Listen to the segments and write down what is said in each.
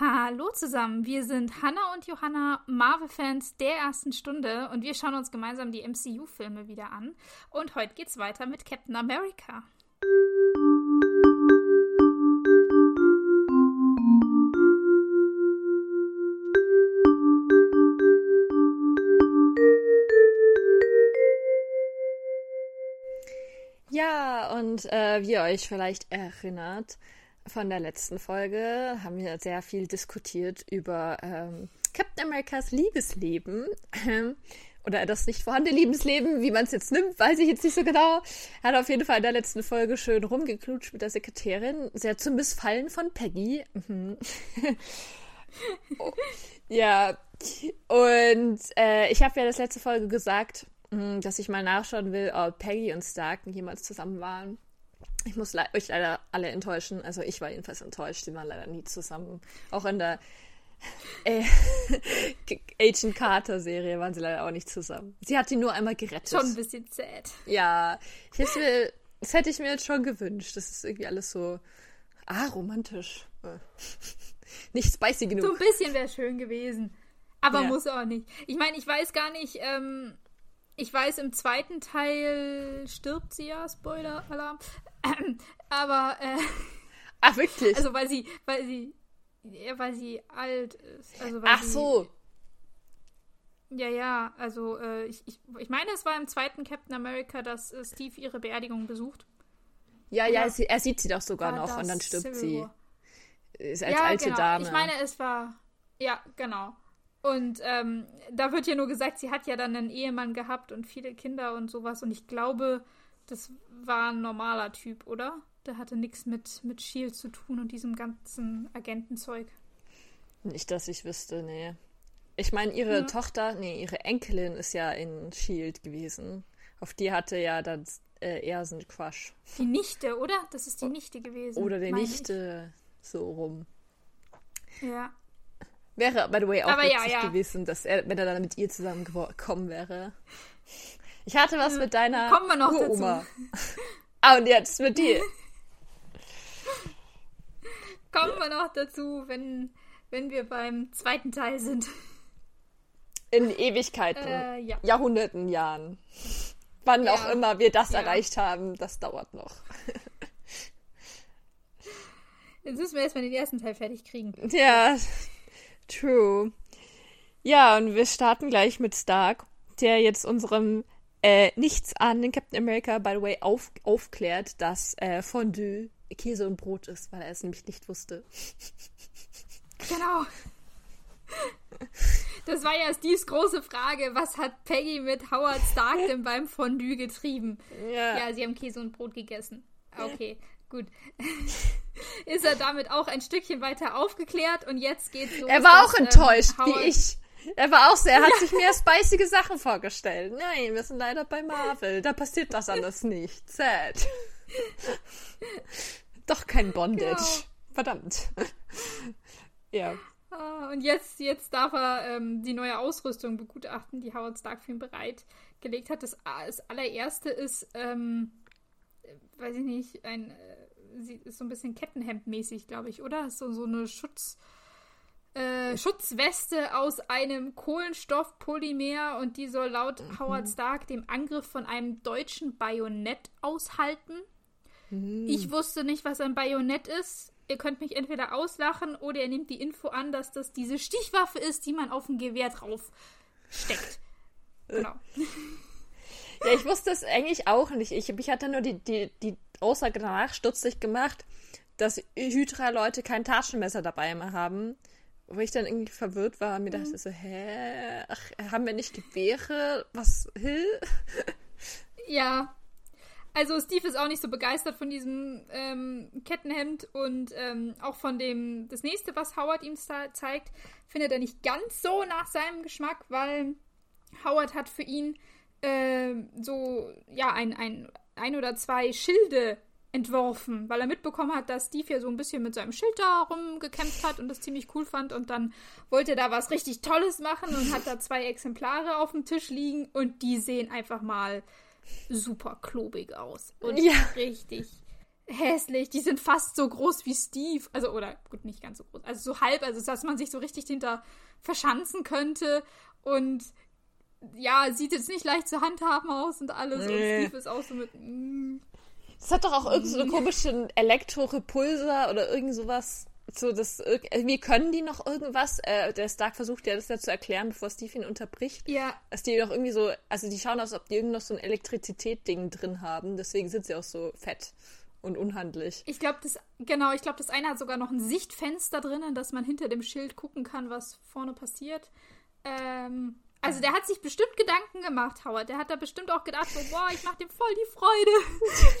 Hallo zusammen, wir sind Hanna und Johanna, Marvel-Fans der ersten Stunde und wir schauen uns gemeinsam die MCU-Filme wieder an. Und heute geht's weiter mit Captain America. Ja, und äh, wie ihr euch vielleicht erinnert, von der letzten Folge haben wir sehr viel diskutiert über ähm, Captain Americas Liebesleben. Ähm, oder das nicht vorhandene Liebesleben, wie man es jetzt nimmt, weiß ich jetzt nicht so genau. Er hat auf jeden Fall in der letzten Folge schön rumgeklutscht mit der Sekretärin. Sehr zum Missfallen von Peggy. Oh, ja, und äh, ich habe ja das letzte Folge gesagt, mh, dass ich mal nachschauen will, ob Peggy und Stark jemals zusammen waren. Ich muss le euch leider alle enttäuschen. Also ich war jedenfalls enttäuscht. Die waren leider nie zusammen. Auch in der äh, Agent Carter Serie waren sie leider auch nicht zusammen. Sie hat ihn nur einmal gerettet. Schon ein bisschen sad. Ja, ich mir, das hätte ich mir jetzt schon gewünscht. Das ist irgendwie alles so ah romantisch. Nicht spicy genug. So ein bisschen wäre schön gewesen. Aber ja. muss auch nicht. Ich meine, ich weiß gar nicht, ähm, ich weiß, im zweiten Teil stirbt sie ja, Spoiler-Alarm. Aber, äh, Ach, wirklich? Also, weil sie, weil sie, ja, weil sie alt ist. Also, Ach sie, so. Ja, ja, also, äh, ich, ich, ich meine, es war im zweiten Captain America, dass äh, Steve ihre Beerdigung besucht. Ja, ja, sie, er sieht sie doch sogar noch und dann stirbt sie. Ist als ja, alte genau. Dame. Ich meine, es war, ja, genau. Und ähm, da wird ja nur gesagt, sie hat ja dann einen Ehemann gehabt und viele Kinder und sowas. Und ich glaube, das war ein normaler Typ, oder? Der hatte nichts mit, mit Shield zu tun und diesem ganzen Agentenzeug. Nicht, dass ich wüsste, nee. Ich meine, ihre ja. Tochter, nee, ihre Enkelin ist ja in Shield gewesen. Auf die hatte ja dann äh, eher so ein Quatsch. Die Nichte, oder? Das ist die Nichte gewesen. Oder die Nichte, ich. so rum. Ja. Wäre, by the way, auch Aber witzig ja, ja. gewesen, dass er, wenn er dann mit ihr zusammengekommen wäre. Ich hatte was mit deiner Kommen wir noch Uroma. ah, und jetzt mit dir. Kommen wir noch dazu, wenn, wenn wir beim zweiten Teil sind. In Ewigkeiten, äh, ja. Jahrhunderten, Jahren. Wann ja. auch immer wir das ja. erreicht haben, das dauert noch. Jetzt müssen wir erstmal den ersten Teil fertig kriegen. Ja, true. Ja, und wir starten gleich mit Stark, der jetzt unserem äh, nichts an den Captain America, by the way, auf, aufklärt, dass äh, Fondue Käse und Brot ist, weil er es nämlich nicht wusste. Genau. Das war ja Steves große Frage. Was hat Peggy mit Howard Stark denn beim Fondue getrieben? Ja. ja, sie haben Käse und Brot gegessen. Okay, gut. Ist er damit auch ein Stückchen weiter aufgeklärt und jetzt geht's los. Er war auch ähm, enttäuscht, ähm, wie ich. Er war auch sehr, er hat sich mehr spicige Sachen vorgestellt. Nein, wir sind leider bei Marvel. Da passiert das alles nicht. Sad. Doch kein Bondage. Genau. Verdammt. ja. Ah, und jetzt, jetzt darf er ähm, die neue Ausrüstung begutachten, die Howard Stark für ihn bereitgelegt hat. Das, das allererste ist, ähm, weiß ich nicht, ein, äh, ist so ein bisschen Kettenhemd-mäßig, glaube ich, oder? So, so eine Schutz, äh, Schutzweste aus einem Kohlenstoffpolymer und die soll laut mhm. Howard Stark dem Angriff von einem deutschen Bajonett aushalten. Mhm. Ich wusste nicht, was ein Bajonett ist. Ihr könnt mich entweder auslachen oder ihr nehmt die Info an, dass das diese Stichwaffe ist, die man auf ein Gewehr drauf steckt. Genau. Ja, ich wusste es eigentlich auch nicht. Ich, ich hatte nur die, die, die Aussage danach stutzig gemacht, dass Hydra-Leute kein Taschenmesser dabei mehr haben. Wo ich dann irgendwie verwirrt war und mir dachte mhm. so, hä? Ach, haben wir nicht Gewehre? Was? Hill? Ja. Also Steve ist auch nicht so begeistert von diesem ähm, Kettenhemd und ähm, auch von dem, das nächste, was Howard ihm zeigt, findet er nicht ganz so nach seinem Geschmack, weil Howard hat für ihn äh, so, ja, ein, ein, ein oder zwei Schilde entworfen, weil er mitbekommen hat, dass Steve ja so ein bisschen mit seinem Schild da rumgekämpft hat und das ziemlich cool fand und dann wollte er da was richtig Tolles machen und hat da zwei Exemplare auf dem Tisch liegen und die sehen einfach mal super klobig aus und ja. richtig, hässlich. Die sind fast so groß wie Steve. Also, oder gut, nicht ganz so groß. Also so halb, also dass man sich so richtig hinter verschanzen könnte. Und ja, sieht jetzt nicht leicht zu handhaben aus und alles. Nee. Und Steve ist auch so mit. Mm. Das hat doch auch irgendeinen so einen komischen Elektrorepulser oder irgend sowas. So, das, irgendwie können die noch irgendwas. Äh, der Stark versucht ja das ja zu erklären, bevor Steve ihn unterbricht. Ja. Dass die noch irgendwie so, also die schauen aus, ob die irgend noch so ein Elektrizität-Ding drin haben. Deswegen sind sie auch so fett und unhandlich. Ich glaube, das, genau, ich glaube, das eine hat sogar noch ein Sichtfenster drinnen, dass man hinter dem Schild gucken kann, was vorne passiert. Ähm, also der hat sich bestimmt Gedanken gemacht, Howard. Der hat da bestimmt auch gedacht, so, boah, ich mach dem voll die Freude.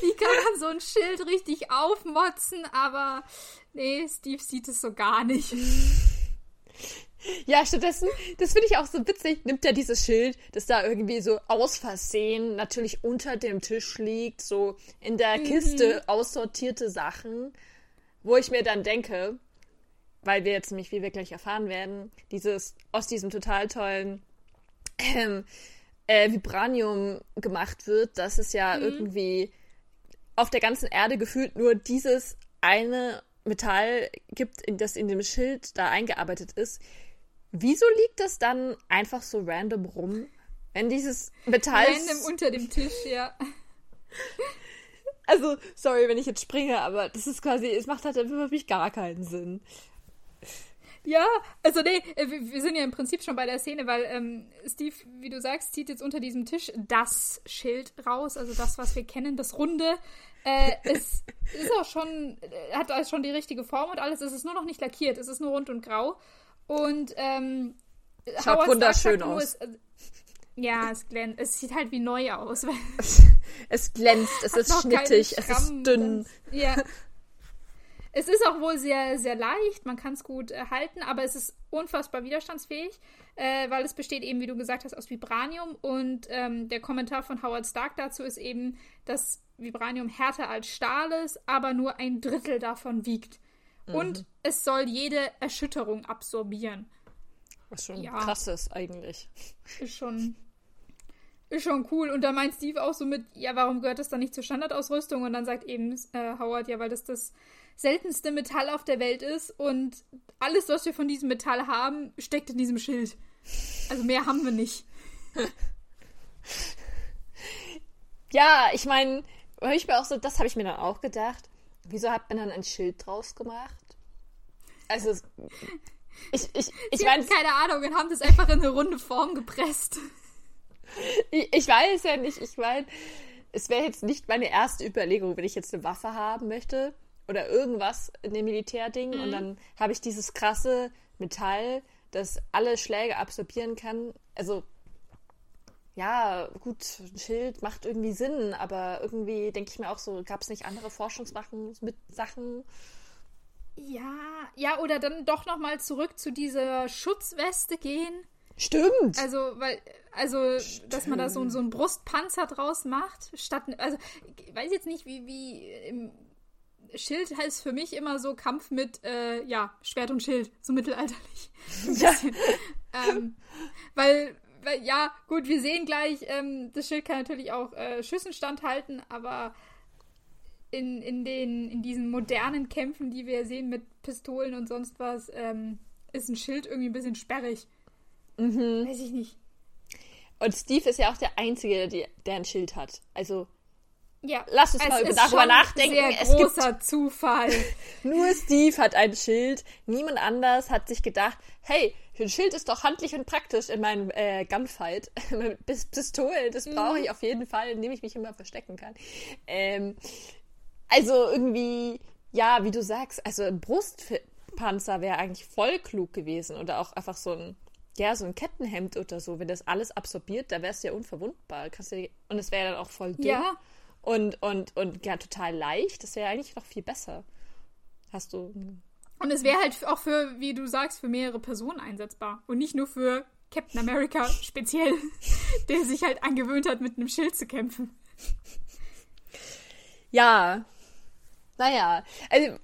Wie kann man so ein Schild richtig aufmotzen? Aber nee, Steve sieht es so gar nicht. Ja, stattdessen, das finde ich auch so witzig, nimmt er dieses Schild, das da irgendwie so aus Versehen natürlich unter dem Tisch liegt, so in der mhm. Kiste aussortierte Sachen, wo ich mir dann denke, weil wir jetzt nämlich, wie wir gleich erfahren werden, dieses aus diesem total tollen ähm, äh, Vibranium gemacht wird, dass es ja mhm. irgendwie auf der ganzen Erde gefühlt nur dieses eine Metall gibt, in das in dem Schild da eingearbeitet ist. Wieso liegt das dann einfach so random rum? Wenn dieses Metall. Random unter dem Tisch, ja. Also, sorry, wenn ich jetzt springe, aber das ist quasi, es macht halt für mich gar keinen Sinn. Ja, also nee, äh, wir sind ja im Prinzip schon bei der Szene, weil ähm, Steve, wie du sagst, zieht jetzt unter diesem Tisch das Schild raus, also das, was wir kennen, das Runde. Äh, es ist auch schon, äh, hat also schon die richtige Form und alles. Es ist nur noch nicht lackiert, es ist nur rund und grau. Und ähm, Schaut wunderschön aus. Es, äh, ja, es glänzt. Es sieht halt wie neu aus. es glänzt, es ist schnittig, es ist dünn. Ja. Es ist auch wohl sehr, sehr leicht, man kann es gut äh, halten, aber es ist unfassbar widerstandsfähig, äh, weil es besteht eben, wie du gesagt hast, aus Vibranium und ähm, der Kommentar von Howard Stark dazu ist eben, dass Vibranium härter als Stahl ist, aber nur ein Drittel davon wiegt. Mhm. Und es soll jede Erschütterung absorbieren. Was schon ja. krass ist eigentlich. Ist schon ist schon cool. Und da meint Steve auch so mit, ja, warum gehört das dann nicht zur Standardausrüstung? Und dann sagt eben äh, Howard, ja, weil das das seltenste Metall auf der Welt ist und alles, was wir von diesem Metall haben, steckt in diesem Schild. Also mehr haben wir nicht. ja, ich meine, ich mir auch so, das habe ich mir dann auch gedacht. Wieso hat man dann ein Schild draus gemacht? Also, ich, ich, ich meine. Keine Ahnung, und haben das einfach in eine runde Form gepresst. Ich, ich weiß ja nicht, ich meine, es wäre jetzt nicht meine erste Überlegung, wenn ich jetzt eine Waffe haben möchte oder irgendwas in dem Militärding mhm. und dann habe ich dieses krasse Metall, das alle Schläge absorbieren kann. Also ja, gut, ein Schild macht irgendwie Sinn, aber irgendwie denke ich mir auch so, gab es nicht andere Forschungssachen mit Sachen? Ja, ja, oder dann doch nochmal zurück zu dieser Schutzweste gehen. Stimmt. Also, weil, also, Stimmt. dass man da so, so einen Brustpanzer draus macht, statt, also, ich weiß jetzt nicht, wie, wie im Schild heißt für mich immer so Kampf mit, äh, ja, Schwert und Schild, so mittelalterlich. Ja. ähm, weil, weil, ja, gut, wir sehen gleich, ähm, das Schild kann natürlich auch äh, Schüssen standhalten, aber in, in, den, in diesen modernen Kämpfen, die wir sehen mit Pistolen und sonst was, ähm, ist ein Schild irgendwie ein bisschen sperrig. Mhm. Weiß ich nicht. Und Steve ist ja auch der Einzige, der, der ein Schild hat. Also ja. Lass uns es mal darüber nachdenken. Sehr es großer gibt Zufall. Nur Steve hat ein Schild. Niemand anders hat sich gedacht, hey, ein Schild ist doch handlich und praktisch in meinem äh, Gunfight. Pistole, das brauche ich mhm. auf jeden Fall, indem ich mich immer verstecken kann. Ähm, also irgendwie, ja, wie du sagst, also ein Brustpanzer wäre eigentlich voll klug gewesen. Oder auch einfach so ein, ja, so ein Kettenhemd oder so. Wenn das alles absorbiert, da wärst du ja unverwundbar. und es wäre dann auch voll dünn. Ja und, und, und ja, total leicht. Das wäre eigentlich noch viel besser. Hast du. Und es wäre halt auch für, wie du sagst, für mehrere Personen einsetzbar. Und nicht nur für Captain America speziell, der sich halt angewöhnt hat, mit einem Schild zu kämpfen. Ja. Naja. Also,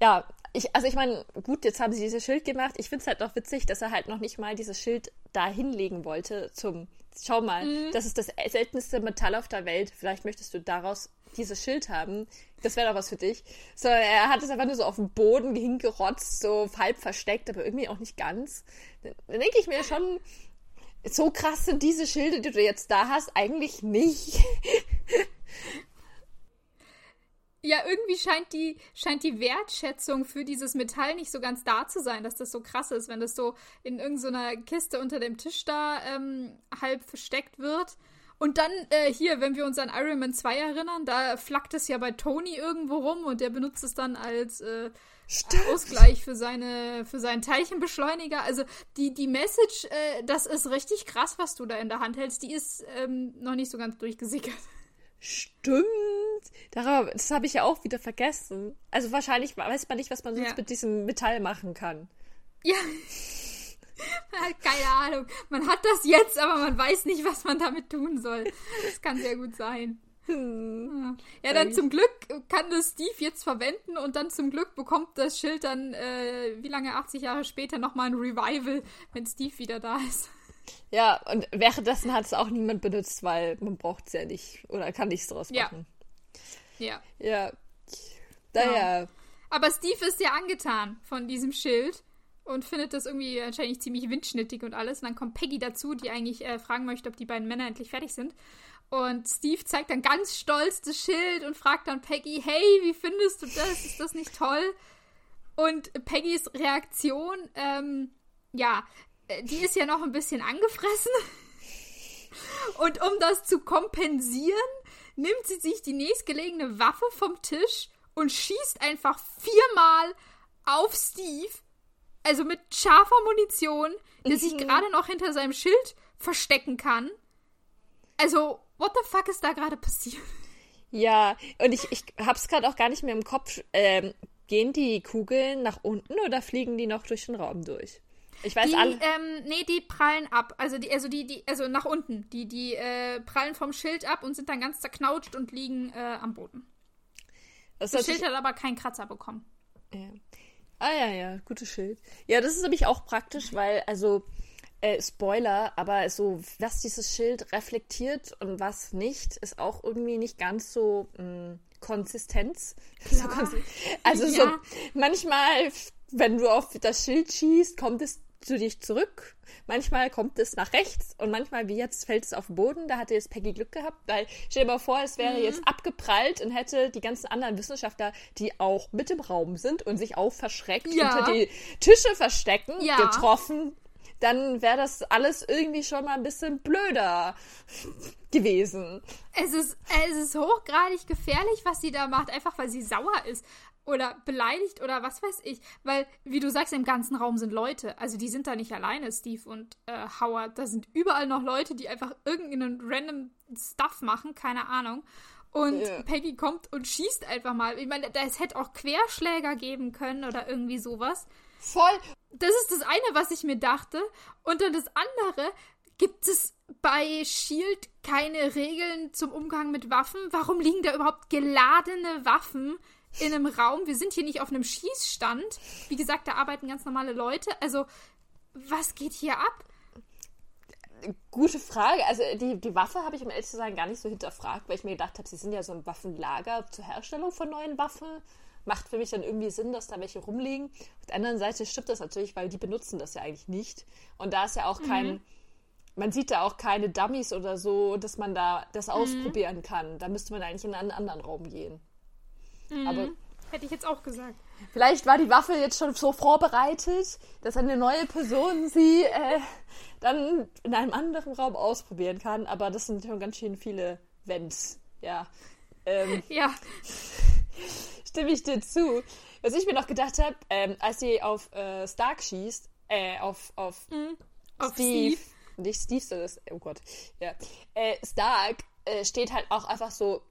ja, ich, also ich meine, gut, jetzt haben sie dieses Schild gemacht. Ich finde es halt noch witzig, dass er halt noch nicht mal dieses Schild da hinlegen wollte zum schau mal, mhm. das ist das seltenste Metall auf der Welt. Vielleicht möchtest du daraus dieses Schild haben, das wäre doch was für dich. So, er hat es einfach nur so auf den Boden hingerotzt, so halb versteckt, aber irgendwie auch nicht ganz. Dann, dann denke ich mir schon, so krass sind diese Schilde, die du jetzt da hast, eigentlich nicht. Ja, irgendwie scheint die, scheint die Wertschätzung für dieses Metall nicht so ganz da zu sein, dass das so krass ist, wenn das so in irgendeiner Kiste unter dem Tisch da ähm, halb versteckt wird. Und dann äh, hier, wenn wir uns an Iron Man 2 erinnern, da flackt es ja bei Tony irgendwo rum und der benutzt es dann als äh, Ausgleich für seine für seinen Teilchenbeschleuniger. Also die die Message, äh, das ist richtig krass, was du da in der Hand hältst. Die ist ähm, noch nicht so ganz durchgesickert. Stimmt. Darauf, das habe ich ja auch wieder vergessen. Also wahrscheinlich weiß man nicht, was man sonst Ja. mit diesem Metall machen kann. Ja. Keine Ahnung. Man hat das jetzt, aber man weiß nicht, was man damit tun soll. Das kann sehr gut sein. Hm. Ja, dann zum Glück kann das Steve jetzt verwenden und dann zum Glück bekommt das Schild dann, äh, wie lange, 80 Jahre später, nochmal ein Revival, wenn Steve wieder da ist. Ja, und währenddessen hat es auch niemand benutzt, weil man braucht es ja nicht oder kann nichts draus machen. Ja. Ja. Naja. Aber Steve ist ja angetan von diesem Schild und findet das irgendwie wahrscheinlich ziemlich windschnittig und alles. Und dann kommt Peggy dazu, die eigentlich äh, fragen möchte, ob die beiden Männer endlich fertig sind. Und Steve zeigt dann ganz stolz das Schild und fragt dann Peggy, hey, wie findest du das? Ist das nicht toll? Und Peggys Reaktion, ähm, ja, die ist ja noch ein bisschen angefressen. Und um das zu kompensieren, nimmt sie sich die nächstgelegene Waffe vom Tisch und schießt einfach viermal auf Steve. Also mit scharfer Munition, der sich gerade noch hinter seinem Schild verstecken kann. Also, what the fuck ist da gerade passiert? Ja, und ich, ich hab's gerade auch gar nicht mehr im Kopf. Ähm, gehen die Kugeln nach unten oder fliegen die noch durch den Raum durch? Ich weiß Die, alle. ähm, nee, die prallen ab. Also die, also die, die, also nach unten. Die, die äh, prallen vom Schild ab und sind dann ganz zerknautscht und liegen äh, am Boden. Das Das Schild hat aber keinen Kratzer bekommen. Ja. Ah ja, ja, gutes Schild. Ja, das ist nämlich auch praktisch, weil, also, äh, Spoiler, aber so, was dieses Schild reflektiert und was nicht, ist auch irgendwie nicht ganz so mh, Konsistenz. So Klar. konsi- also so, Ja. manchmal, wenn du auf das Schild schießt, kommt es zu dich zurück. Manchmal kommt es nach rechts und manchmal, wie jetzt, fällt es auf den Boden. Da hatte jetzt Peggy Glück gehabt, weil stell dir mal vor, es wäre jetzt abgeprallt und hätte die ganzen anderen Wissenschaftler, die auch mit im Raum sind und sich auch verschreckt Ja. unter die Tische verstecken, Ja. getroffen. Dann wäre das alles irgendwie schon mal ein bisschen blöder gewesen. Es ist, es ist hochgradig gefährlich, was sie da macht, einfach weil sie sauer ist oder beleidigt oder was weiß ich. Weil, wie du sagst, im ganzen Raum sind Leute. Also die sind da nicht alleine, Steve und äh, Howard. Da sind überall noch Leute, die einfach irgendeinen random Stuff machen, keine Ahnung. Und Ja. Peggy kommt und schießt einfach mal. Ich meine, da- es hätte auch Querschläger geben können oder irgendwie sowas. Voll. Das ist das eine, was ich mir dachte. Und dann das andere, gibt es bei Shield keine Regeln zum Umgang mit Waffen? Warum liegen da überhaupt geladene Waffen in einem Raum? Wir sind hier nicht auf einem Schießstand. Wie gesagt, da arbeiten ganz normale Leute. Also, was geht hier ab? Gute Frage. Also die, die Waffe habe ich, um ehrlich zu sein, gar nicht so hinterfragt, weil ich mir gedacht habe, sie sind ja so ein Waffenlager zur Herstellung von neuen Waffen. Macht für mich dann irgendwie Sinn, dass da welche rumliegen. Auf der anderen Seite stimmt das natürlich, weil die benutzen das ja eigentlich nicht. Und da ist ja auch kein, man sieht da auch keine Dummies oder so, dass man da das ausprobieren kann. Da müsste man eigentlich in einen anderen Raum gehen. Aber Hätte ich jetzt auch gesagt. Vielleicht war die Waffe jetzt schon so vorbereitet, dass eine neue Person sie äh, dann in einem anderen Raum ausprobieren kann. Aber das sind schon ganz schön viele Wenns. Ja. Ähm, Ja, stimme ich dir zu. Was ich mir noch gedacht habe, ähm, als sie auf äh, Stark schießt, äh, auf, auf auf Steve, Steve. nicht Steve, sondern oh Gott, ja. Äh, Stark äh, steht halt auch einfach so,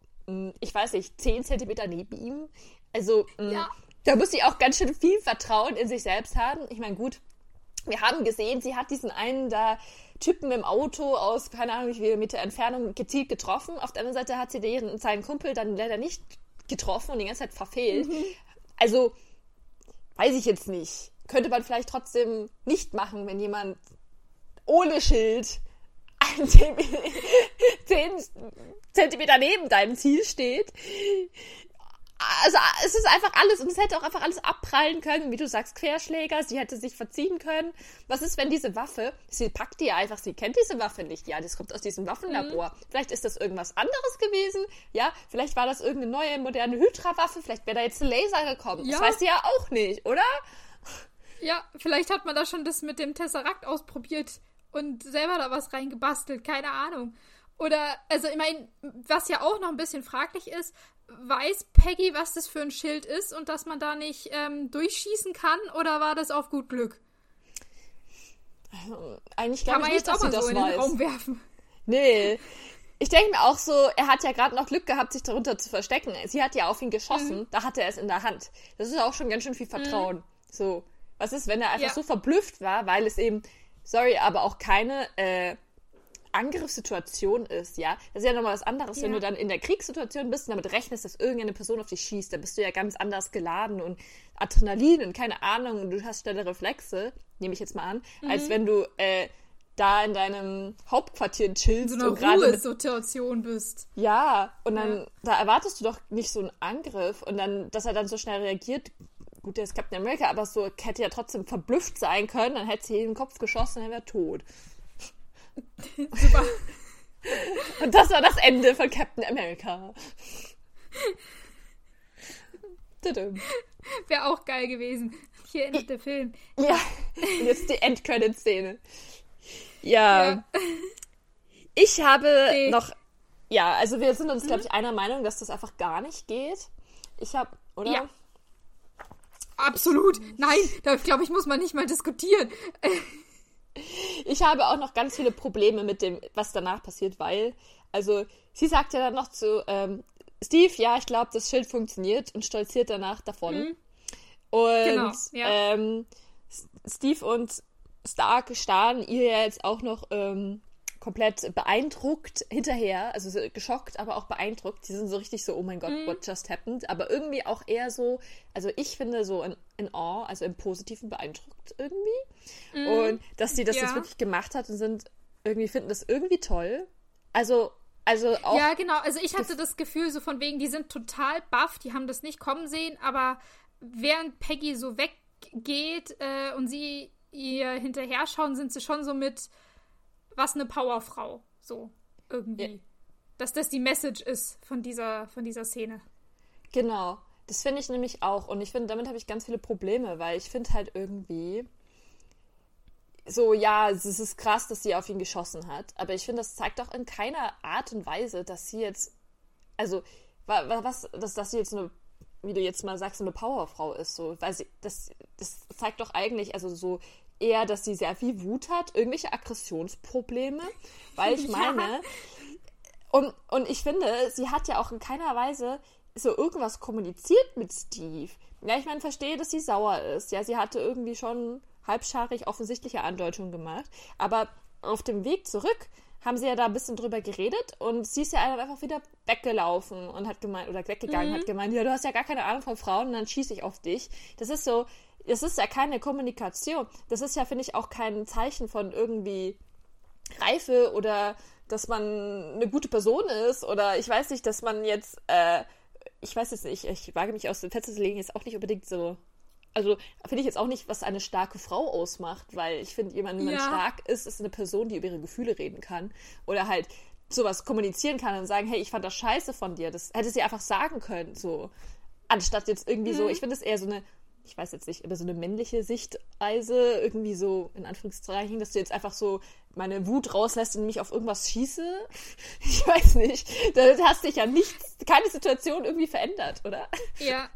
ich weiß nicht, 10 Zentimeter neben ihm. Also, mh, Ja. da muss sie auch ganz schön viel Vertrauen in sich selbst haben. Ich meine, gut, wir haben gesehen, sie hat diesen einen da Typen im Auto aus, keine Ahnung, wie viele Meter Entfernung gezielt getroffen. Auf der anderen Seite hat sie den, seinen Kumpel dann leider nicht getroffen und die ganze Zeit verfehlt. Also, weiß ich jetzt nicht. Könnte man vielleicht trotzdem nicht machen, wenn jemand ohne Schild 10 Zentimeter neben deinem Ziel steht. Also es ist einfach alles und es hätte auch einfach alles abprallen können, wie du sagst, Querschläger, sie hätte sich verziehen können. Was ist, wenn diese Waffe, sie packt die einfach, sie kennt diese Waffe nicht, ja, das kommt aus diesem Waffenlabor. Mhm. Vielleicht ist das irgendwas anderes gewesen, ja, vielleicht war das irgendeine neue, moderne Hydra-Waffe, vielleicht wäre da jetzt ein Laser gekommen. Ja. Das weiß sie ja auch nicht, oder? Ja, vielleicht hat man da schon das mit dem Tesseract ausprobiert und selber da was reingebastelt, keine Ahnung. Oder, also ich meine, was ja auch noch ein bisschen fraglich ist, weiß Peggy, was das für ein Schild ist und dass man da nicht ähm, durchschießen kann oder war das auf gut Glück? Also, eigentlich glaube ich nicht, dass sie das so weiß. in den Raum werfen. Nee. Ich denke mir auch so, er hat ja gerade noch Glück gehabt, sich darunter zu verstecken. Sie hat ja auf ihn geschossen, mhm. da hatte er es in der Hand. Das ist auch schon ganz schön viel Vertrauen. Mhm. So, was ist, wenn er einfach ja. so verblüfft war, weil es eben, sorry, aber auch keine äh, Angriffssituation ist, ja, das ist ja nochmal was anderes. Ja. Wenn du dann in der Kriegssituation bist und damit rechnest, dass irgendeine Person auf dich schießt, dann bist du ja ganz anders geladen und Adrenalin und keine Ahnung und du hast schnelle Reflexe, nehme ich jetzt mal an, mhm. als wenn du äh, da in deinem Hauptquartier chillst in so und gerade Ruhesituation bist. Ja, und dann ja. da erwartest du doch nicht so einen Angriff und dann, dass er dann so schnell reagiert. Gut, der ist Captain America, aber so hätte ja trotzdem verblüfft sein können, dann hätte sie in den Kopf geschossen, er wäre tot. Super. Und das war das Ende von Captain America. Wäre auch geil gewesen. Hier endet der Film. Ja, und jetzt die Endcredit-Szene. Ja. ja. Ich habe nee. noch. Ja, also wir sind uns, mhm. glaube ich, einer Meinung, dass das einfach gar nicht geht. Ich habe, oder? Ja. Absolut. Nein, da glaube ich, muss man nicht mal diskutieren. Ich habe auch noch ganz viele Probleme mit dem, was danach passiert, weil, also, sie sagt ja dann noch zu ähm, Steve, ja, ich glaube, das Schild funktioniert und stolziert danach davon. Mhm. Und genau, ja. ähm, Steve und Stark starren ihr ja jetzt auch noch ähm, komplett beeindruckt hinterher, also geschockt, aber auch beeindruckt. Die sind so richtig so, oh mein Gott, mm. what just happened? Aber irgendwie auch eher so, also ich finde so in, in awe, also im Positiven beeindruckt irgendwie. Mm. Und dass die das ja. jetzt wirklich gemacht hat und sind irgendwie, finden das irgendwie toll. Also, also auch. Ja, genau. Also ich hatte das Gefühl so von wegen, die sind total baff, die haben das nicht kommen sehen, aber während Peggy so weggeht äh, und sie ihr hinterher schauen, sind sie schon so mit, was eine Powerfrau. So, irgendwie. Ja. Dass das die Message ist von dieser, von dieser Szene. Genau. Das finde ich nämlich auch. Und ich finde, damit habe ich ganz viele Probleme, weil ich finde halt irgendwie so, ja, es ist krass, dass sie auf ihn geschossen hat. Aber ich finde, das zeigt doch in keiner Art und Weise, dass sie jetzt, also, was, dass, dass sie jetzt eine, wie du jetzt mal sagst, eine Powerfrau ist. So, weil sie, das, das zeigt doch eigentlich, also so, eher, dass sie sehr viel Wut hat, irgendwelche Aggressionsprobleme, weil ich meine, ja. und, und ich finde, sie hat ja auch in keiner Weise so irgendwas kommuniziert mit Steve. Ja, ich meine, verstehe, dass sie sauer ist. Ja, sie hatte irgendwie schon halbscharig offensichtliche Andeutungen gemacht, aber auf dem Weg zurück haben sie ja da ein bisschen drüber geredet und sie ist ja einfach wieder weggelaufen und hat gemeint, oder weggegangen, mhm. hat gemeint, ja, du hast ja gar keine Ahnung von Frauen und dann schieße ich auf dich. Das ist so, das ist ja keine Kommunikation. Das ist ja, finde ich, auch kein Zeichen von irgendwie Reife oder dass man eine gute Person ist oder ich weiß nicht, dass man jetzt, äh, ich weiß jetzt nicht, ich wage mich aus dem Fenster zu legen, ist auch nicht unbedingt so. Also finde ich jetzt auch nicht, was eine starke Frau ausmacht, weil ich finde, jemand, ja. man stark ist, ist eine Person, die über ihre Gefühle reden kann oder halt sowas kommunizieren kann und sagen, hey, ich fand das scheiße von dir. Das hätte sie einfach sagen können, so. Anstatt jetzt irgendwie mhm. so, ich finde es eher so eine ich weiß jetzt nicht, über so eine männliche Sichtweise, irgendwie so in Anführungszeichen, dass du jetzt einfach so meine Wut rauslässt und mich auf irgendwas schieße. Ich weiß nicht. Da hast dich ja nichts, keine Situation irgendwie verändert, oder? Ja.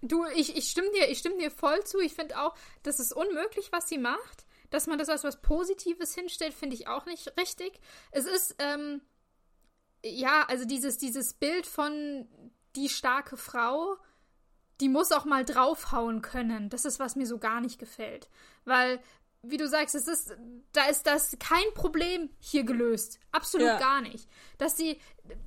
Du, ich, ich stimme dir, ich stimme dir voll zu. Ich finde auch, das ist unmöglich, was sie macht. Dass man das als was Positives hinstellt, finde ich auch nicht richtig. Es ist, ähm, ja, also dieses, dieses Bild von die starke Frau, die muss auch mal draufhauen können. Das ist, was mir so gar nicht gefällt. Weil, wie du sagst, es ist, da ist das kein Problem hier gelöst. Absolut ja. gar nicht. Dass sie,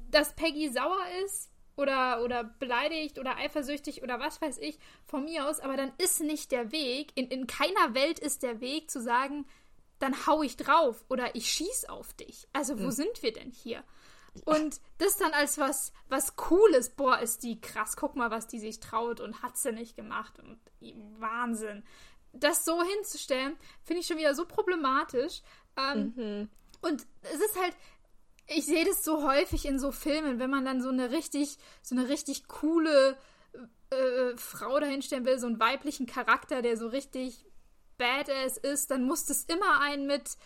dass Peggy sauer ist oder, oder beleidigt oder eifersüchtig oder was weiß ich, von mir aus, aber dann ist nicht der Weg, in, in keiner Welt ist der Weg zu sagen, dann hau ich drauf oder ich schieß auf dich. Also wo mhm. sind wir denn hier? Und das dann als was, was Cooles, boah, ist die krass, guck mal, was die sich traut und hat sie nicht gemacht und Wahnsinn. Das so hinzustellen, finde ich schon wieder so problematisch. Ähm, mhm. Und es ist halt, ich sehe das so häufig in so Filmen, wenn man dann so eine richtig, so eine richtig coole äh, Frau dahinstellen will, so einen weiblichen Charakter, der so richtig badass ist, dann muss das immer einen mit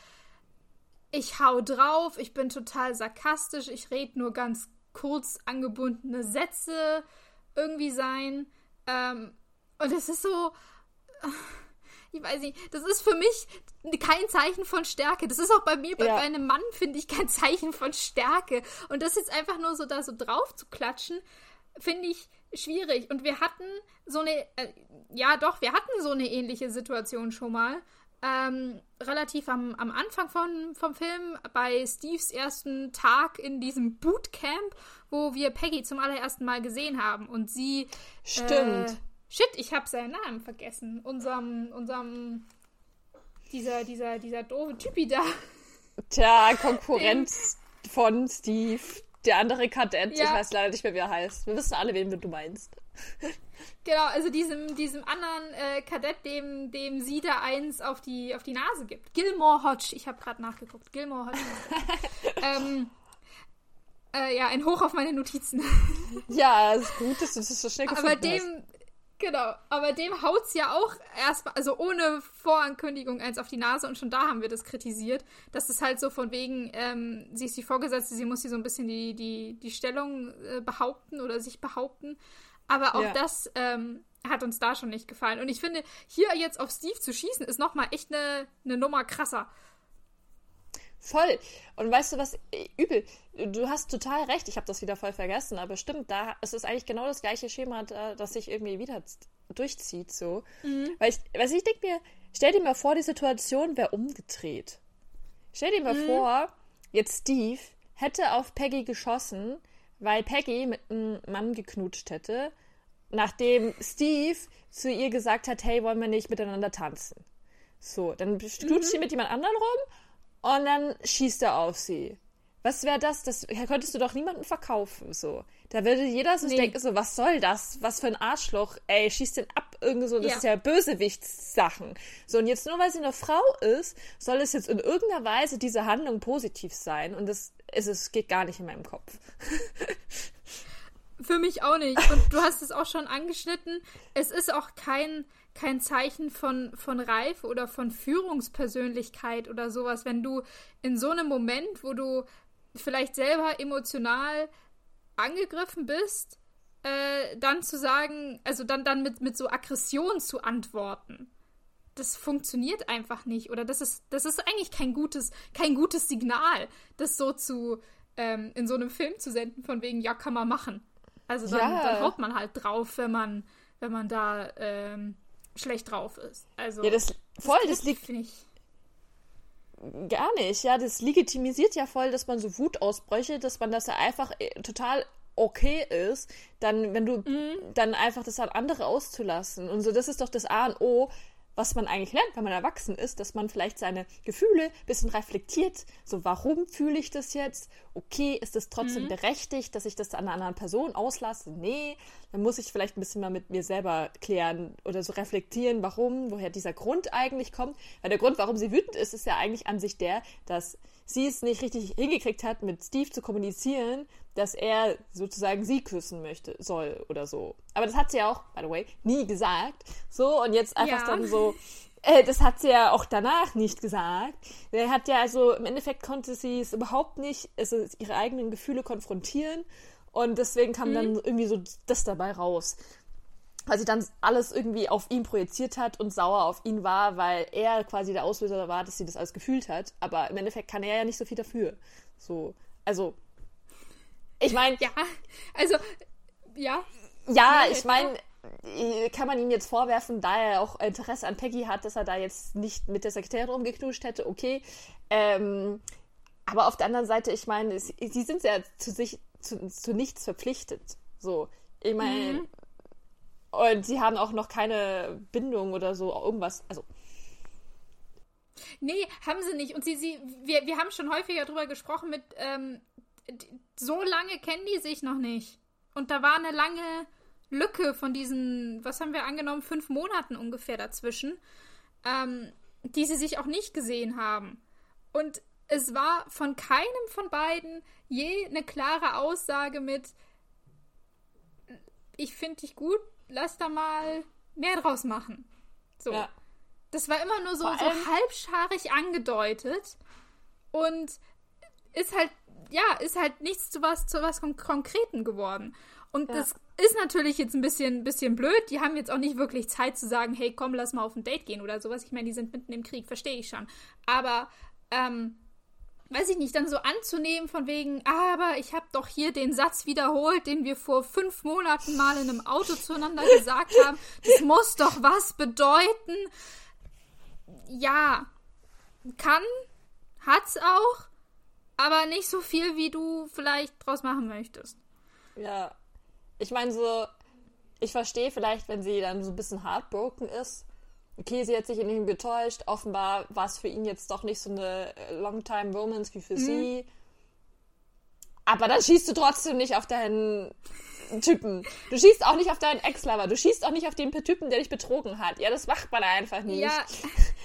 ich hau drauf, ich bin total sarkastisch, ich rede nur ganz kurz angebundene Sätze irgendwie sein. Ähm, und es ist so. Ich weiß nicht, das ist für mich kein Zeichen von Stärke. Das ist auch bei mir, bei, ja. bei einem Mann, finde ich, kein Zeichen von Stärke. Und das jetzt einfach nur so da so drauf zu klatschen, finde ich schwierig. Und wir hatten so eine, äh, ja doch, wir hatten so eine ähnliche Situation schon mal. Ähm, relativ am, am Anfang von, vom Film, bei Steves ersten Tag in diesem Bootcamp, wo wir Peggy zum allerersten Mal gesehen haben und sie. Stimmt. Äh, shit, ich habe seinen Namen vergessen. Unserem, unserem. Dieser, dieser, dieser doofe Typi da. Tja, Konkurrenz von Steve. Der andere Kadett, ja. ich weiß leider nicht mehr, wie er heißt. Wir wissen alle, wen du meinst. Genau, also diesem, diesem anderen äh, Kadett, dem, dem sie da eins auf die, auf die Nase gibt. Gilmore Hodge, ich habe gerade nachgeguckt. Gilmore Hodge. ähm, äh, ja, ein Hoch auf meine Notizen. ja, ist gut, dass du das so schnell gefunden Aber dem, hast. Genau, aber dem haut's ja auch erstmal, also ohne Vorankündigung eins auf die Nase und schon da haben wir das kritisiert, dass es halt so von wegen, ähm, sie ist die Vorgesetzte, sie muss hier so ein bisschen die, die, die Stellung äh, behaupten oder sich behaupten. Aber auch ja. das ähm, hat uns da schon nicht gefallen. Und ich finde, hier jetzt auf Steve zu schießen, ist nochmal echt eine ne Nummer krasser. Voll. Und weißt du was, übel, du hast total recht, ich habe das wieder voll vergessen, aber stimmt, da ist es eigentlich genau das gleiche Schema, das sich irgendwie wieder durchzieht, so. Mhm. Weil ich, was ich denke mir, stell dir mal vor, die Situation wäre umgedreht. Stell dir mal mhm. vor, jetzt Steve hätte auf Peggy geschossen, weil Peggy mit einem Mann geknutscht hätte, nachdem Steve zu ihr gesagt hat, hey, wollen wir nicht miteinander tanzen? So, dann knutscht mhm. sie mit jemand anderem rum und dann schießt er auf sie. Was wäre das? Das könntest du doch niemandem verkaufen, so. Da würde jeder so nee. denken, so, was soll das? Was für ein Arschloch? Ey, schießt den ab, irgendwie so, das ja. ist ja Bösewichtssachen. So, und jetzt nur weil sie eine Frau ist, soll es jetzt in irgendeiner Weise diese Handlung positiv sein. Und das ist es, geht gar nicht in meinem Kopf. Für mich auch nicht. Und du hast es auch schon angeschnitten. Es ist auch kein, kein Zeichen von, von Reife oder von Führungspersönlichkeit oder sowas, wenn du in so einem Moment, wo du vielleicht selber emotional angegriffen bist, äh, dann zu sagen, also dann, dann mit, mit so Aggression zu antworten. Das funktioniert einfach nicht. Oder das ist, das ist eigentlich kein gutes, kein gutes Signal, das so zu ähm, in so einem Film zu senden, von wegen, ja, kann man machen. Also dann, ja. dann haut man halt drauf, wenn man, wenn man da ähm, schlecht drauf ist. Also ja, das voll, das, das liegt. Ich, gar nicht, ja, das legitimisiert ja voll, dass man so Wutausbrüche, dass man das ja einfach äh, total okay ist, dann, wenn du mhm. dann einfach das an andere auszulassen. Und so, das ist doch das A und O, was man eigentlich lernt, wenn man erwachsen ist, dass man vielleicht seine Gefühle ein bisschen reflektiert. So, warum fühle ich das jetzt? Okay, ist es trotzdem mhm. berechtigt, dass ich das an einer anderen Person auslasse? Nee, dann muss ich vielleicht ein bisschen mal mit mir selber klären oder so reflektieren, warum, woher dieser Grund eigentlich kommt. Weil der Grund, warum sie wütend ist, ist ja eigentlich an sich der, dass sie es nicht richtig hingekriegt hat, mit Steve zu kommunizieren, dass er sozusagen sie küssen möchte, soll oder so. Aber das hat sie ja auch, by the way, nie gesagt. So, und jetzt einfach ja. dann so, äh, das hat sie ja auch danach nicht gesagt. Er hat ja, also im Endeffekt konnte sie es überhaupt nicht, also ihre eigenen Gefühle konfrontieren. Und deswegen kam mhm. dann irgendwie so das dabei raus weil sie dann alles irgendwie auf ihn projiziert hat und sauer auf ihn war, weil er quasi der Auslöser war, dass sie das alles gefühlt hat. Aber im Endeffekt kann er ja nicht so viel dafür. So, also, ich meine. Ja, also, ja. Ja, ich meine, kann man ihm jetzt vorwerfen, da er auch Interesse an Peggy hat, dass er da jetzt nicht mit der Sekretärin rumgeknuscht hätte, okay. Ähm, aber auf der anderen Seite, ich meine, sie, sind ja zu sich zu, zu nichts verpflichtet. So, ich meine, mhm. Und sie haben auch noch keine Bindung oder so, irgendwas. Also. Nee, haben sie nicht. Und sie, sie, wir, wir haben schon häufiger drüber gesprochen mit, ähm, so lange kennen die sich noch nicht. Und da war eine lange Lücke von diesen, was haben wir angenommen, fünf Monaten ungefähr dazwischen, ähm, die sie sich auch nicht gesehen haben. Und es war von keinem von beiden je eine klare Aussage mit, ich finde dich gut, lass da mal mehr draus machen. So. Ja. Das war immer nur so, so halbscharig angedeutet und ist halt, ja, ist halt nichts zu was, zu was Konkreten geworden. Und ja. das ist natürlich jetzt ein bisschen, bisschen blöd. Die haben jetzt auch nicht wirklich Zeit zu sagen, hey, komm, lass mal auf ein Date gehen oder sowas. Ich meine, die sind mitten im Krieg, verstehe ich schon. Aber, ähm, weiß ich nicht, dann so anzunehmen von wegen, aber ich habe doch hier den Satz wiederholt, den wir vor fünf Monaten mal in einem Auto zueinander gesagt haben. Das muss doch was bedeuten. Ja, kann, hat's auch, aber nicht so viel, wie du vielleicht draus machen möchtest. Ja, ich meine so, ich verstehe vielleicht, wenn sie dann so ein bisschen heartbroken ist. Okay, sie hat sich in ihm getäuscht. Offenbar war es für ihn jetzt doch nicht so eine Longtime Romance wie für mhm. sie. Aber dann schießt du trotzdem nicht auf deinen Typen. Du schießt auch nicht auf deinen Ex-Lover. Du schießt auch nicht auf den Typen, der dich betrogen hat. Ja, das macht man einfach nicht. Ja.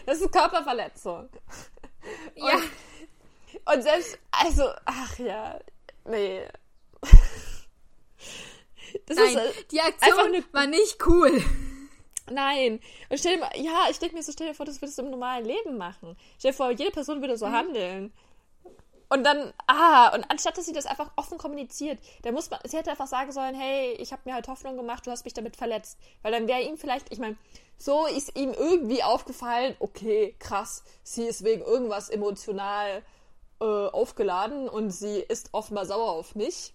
Das ist Körperverletzung. Und, ja. Und selbst, also, ach ja, nee. Das Nein, ist, die Aktion eine... war nicht cool. Nein. Und stell dir mal, ja, ich denke mir so, stell dir vor, das würdest du im normalen Leben machen. Stell dir vor, jede Person würde so mhm. handeln. Und dann, ah, und anstatt dass sie das einfach offen kommuniziert, dann muss man, sie hätte einfach sagen sollen, hey, ich habe mir halt Hoffnung gemacht, du hast mich damit verletzt. Weil dann wäre ihm vielleicht, ich meine, so ist ihm irgendwie aufgefallen, okay, krass, sie ist wegen irgendwas emotional äh, aufgeladen und sie ist offenbar sauer auf mich.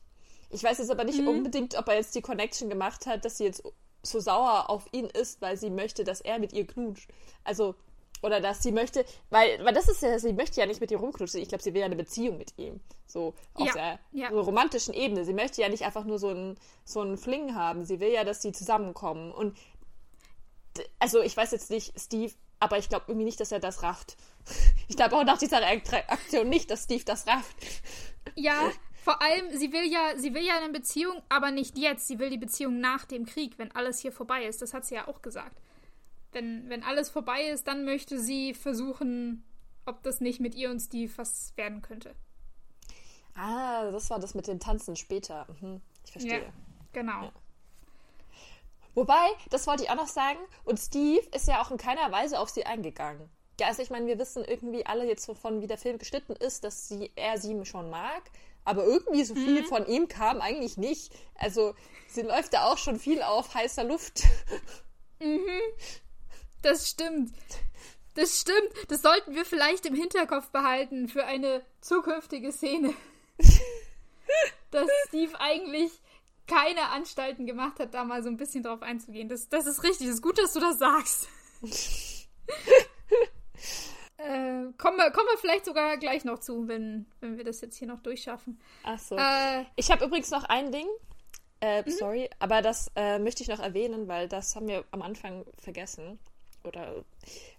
Ich weiß jetzt aber nicht mhm. unbedingt, ob er jetzt die Connection gemacht hat, dass sie jetzt so sauer auf ihn ist, weil sie möchte, dass er mit ihr knutscht. Also, oder dass sie möchte, weil, weil das ist ja, sie möchte ja nicht mit ihr rumknutschen. Ich glaube, sie will ja eine Beziehung mit ihm. So auf ja, der ja. So romantischen Ebene. Sie möchte ja nicht einfach nur so einen so einen Fling haben. Sie will ja, dass sie zusammenkommen. Und also ich weiß jetzt nicht, Steve, aber ich glaube irgendwie nicht, dass er das rafft. Ich glaube auch nach dieser Aktion nicht, dass Steve das rafft. Ja, vor allem, sie will ja, sie will ja eine Beziehung, aber nicht jetzt. Sie will die Beziehung nach dem Krieg, wenn alles hier vorbei ist. Das hat sie ja auch gesagt. Wenn, wenn alles vorbei ist, dann möchte sie versuchen, ob das nicht mit ihr und Steve was werden könnte. Ah, das war das mit den Tanzen später. Mhm, ich verstehe. Ja, genau. Ja. Wobei, das wollte ich auch noch sagen, und Steve ist ja auch in keiner Weise auf sie eingegangen. Ja, also ich meine, wir wissen irgendwie alle jetzt, wovon wie der Film geschnitten ist, dass sie, er sie schon mag aber irgendwie so viel mhm. von ihm kam eigentlich nicht. Also sie läuft da auch schon viel auf heißer Luft. Mhm. Das stimmt. Das stimmt. Das sollten wir vielleicht im Hinterkopf behalten für eine zukünftige Szene. Dass Steve eigentlich keine Anstalten gemacht hat, da mal so ein bisschen drauf einzugehen. Das, das ist richtig. Es ist gut, dass du das sagst. Äh, kommen, wir, kommen wir vielleicht sogar gleich noch zu, wenn, wenn wir das jetzt hier noch durchschaffen. Ach so. Äh, ich habe übrigens noch ein Ding. Äh, mhm. Sorry, aber das äh, möchte ich noch erwähnen, weil das haben wir am Anfang vergessen. Oder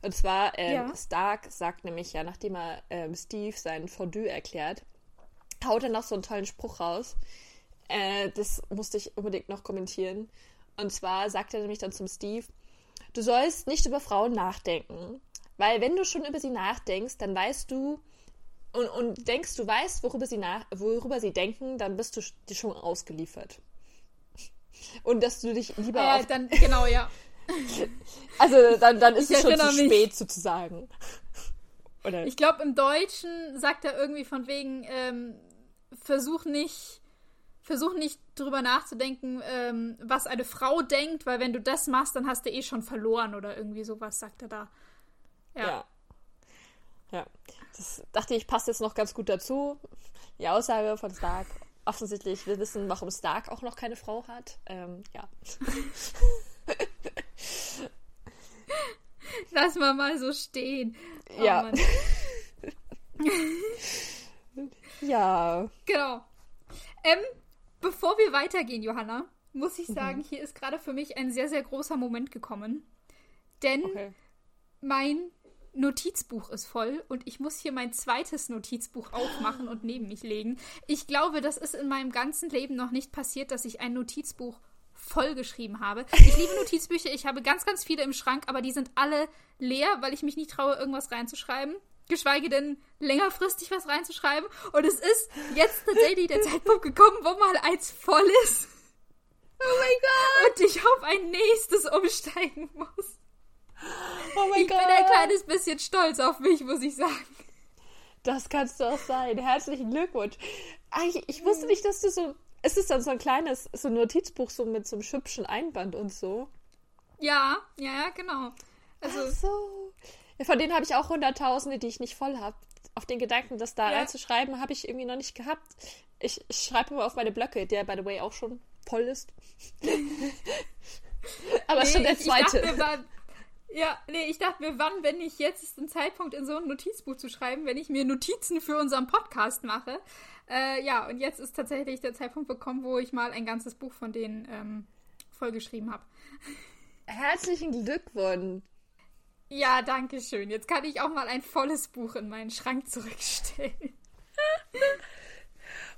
und zwar ähm, ja. Stark sagt nämlich ja, nachdem er ähm, Steve sein Fondue erklärt, haut er noch so einen tollen Spruch raus. Äh, das musste ich unbedingt noch kommentieren. Und zwar sagt er nämlich dann zum Steve: Du sollst nicht über Frauen nachdenken. Weil wenn du schon über sie nachdenkst, dann weißt du und, und denkst, du weißt, worüber sie, nach, worüber sie denken, dann bist du dir schon ausgeliefert. Und dass du dich lieber. Ja, dann, genau, ja. also dann, dann ist ich es schon zu mich. spät sozusagen. Oder? Ich glaube, im Deutschen sagt er irgendwie von wegen, ähm, versuch nicht, versuch nicht drüber nachzudenken, ähm, was eine Frau denkt, weil wenn du das machst, dann hast du eh schon verloren oder irgendwie sowas, sagt er da. Ja. ja. Ja. Das dachte ich, passt jetzt noch ganz gut dazu. Die Aussage von Stark. Offensichtlich, wir wissen, warum Stark auch noch keine Frau hat. Ähm, ja. Lass mal mal so stehen. Oh, ja. ja. Genau. Ähm, bevor wir weitergehen, Johanna, muss ich sagen, mhm. hier ist gerade für mich ein sehr, sehr großer Moment gekommen. Denn okay. mein Notizbuch ist voll und ich muss hier mein zweites Notizbuch aufmachen und neben mich legen. Ich glaube, das ist in meinem ganzen Leben noch nicht passiert, dass ich ein Notizbuch vollgeschrieben habe. Ich liebe Notizbücher, ich habe ganz, ganz viele im Schrank, aber die sind alle leer, weil ich mich nicht traue, irgendwas reinzuschreiben. Geschweige denn längerfristig was reinzuschreiben. Und es ist jetzt tatsächlich der Zeitpunkt gekommen, wo mal eins voll ist. Oh mein Gott! Und ich auf ein nächstes umsteigen muss. Oh mein ich Gott! bin ein kleines bisschen stolz auf mich, muss ich sagen. Das kannst du auch sein. Herzlichen Glückwunsch. Ich, ich wusste nicht, dass du so. Es ist dann so ein kleines so ein Notizbuch so mit so einem hübschen Einband und so. Ja, ja, ja, genau. Also, Ach so. Von denen habe ich auch Hunderttausende, die ich nicht voll habe. Auf den Gedanken, das da Ja. reinzuschreiben, habe ich irgendwie noch nicht gehabt. Ich, ich schreibe immer auf meine Blöcke, der by the way auch schon voll ist. Aber nee, schon der ich, ich dachte zweite. mir, wann, ja, nee, ich dachte mir, wann, wenn ich jetzt ist ein Zeitpunkt in so ein Notizbuch zu schreiben, wenn ich mir Notizen für unseren Podcast mache. Äh, ja, und jetzt ist tatsächlich der Zeitpunkt gekommen, wo ich mal ein ganzes Buch von denen ähm, vollgeschrieben habe. Herzlichen Glückwunsch. Ja, danke schön. Jetzt kann ich auch mal ein volles Buch in meinen Schrank zurückstellen.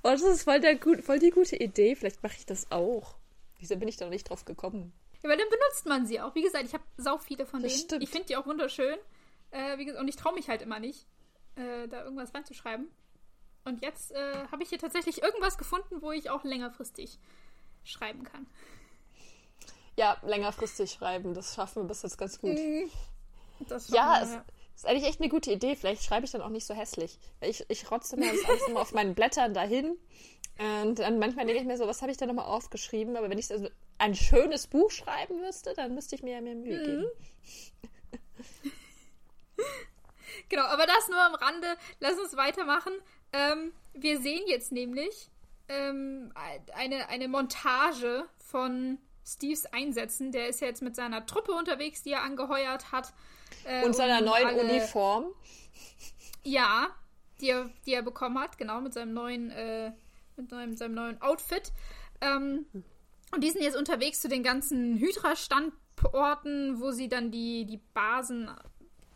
Oh, das ist voll, der voll die gute Idee. Vielleicht mache ich das auch. Wieso bin ich da noch nicht drauf gekommen? Ja, weil dann benutzt man sie auch. Wie gesagt, ich habe sau viele von Das denen. stimmt. Ich finde die auch wunderschön. Äh, wie gesagt, und ich traue mich halt immer nicht, äh, da irgendwas reinzuschreiben. Und jetzt äh, habe ich hier tatsächlich irgendwas gefunden, wo ich auch längerfristig schreiben kann. Ja, längerfristig schreiben, das schaffen wir bis jetzt ganz gut. Das Ja, es ist eigentlich echt eine gute Idee. Vielleicht schreibe ich dann auch nicht so hässlich. Ich, ich rotze mir das alles immer auf meinen Blättern dahin. Und dann manchmal denke ich mir so, was habe ich da nochmal aufgeschrieben? Aber wenn ich also ein schönes Buch schreiben müsste, dann müsste ich mir ja mehr Mühe Mhm. geben. Genau, aber das nur am Rande. Lass uns weitermachen. Ähm, wir sehen jetzt nämlich ähm, eine, eine Montage von Steves Einsätzen. Der ist ja jetzt mit seiner Truppe unterwegs, die er angeheuert hat. Äh, Und seiner neuen alle- Uniform. Ja, die er, die er bekommen hat, genau, mit seinem neuen, äh, mit seinem, seinem neuen Outfit. Ähm, und die sind jetzt unterwegs zu den ganzen Hydra-Standorten, wo sie dann die, die Basen,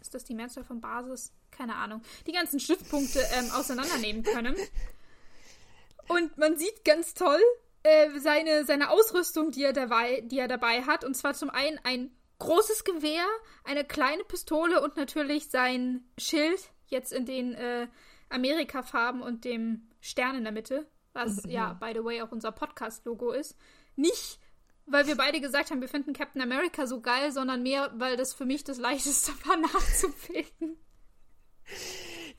ist das die Mehrzahl von Basis? Keine Ahnung. Die ganzen Stützpunkte ähm, auseinandernehmen können. Und man sieht ganz toll äh, seine, seine Ausrüstung, die er, dabei, die er dabei hat. Und zwar zum einen ein großes Gewehr, eine kleine Pistole und natürlich sein Schild, jetzt in den äh, Amerika-Farben und dem Stern in der Mitte, was ja, by the way, auch unser Podcast-Logo ist. Nicht, weil wir beide gesagt haben, wir finden Captain America so geil, sondern mehr, weil das für mich das leichteste war nachzubilden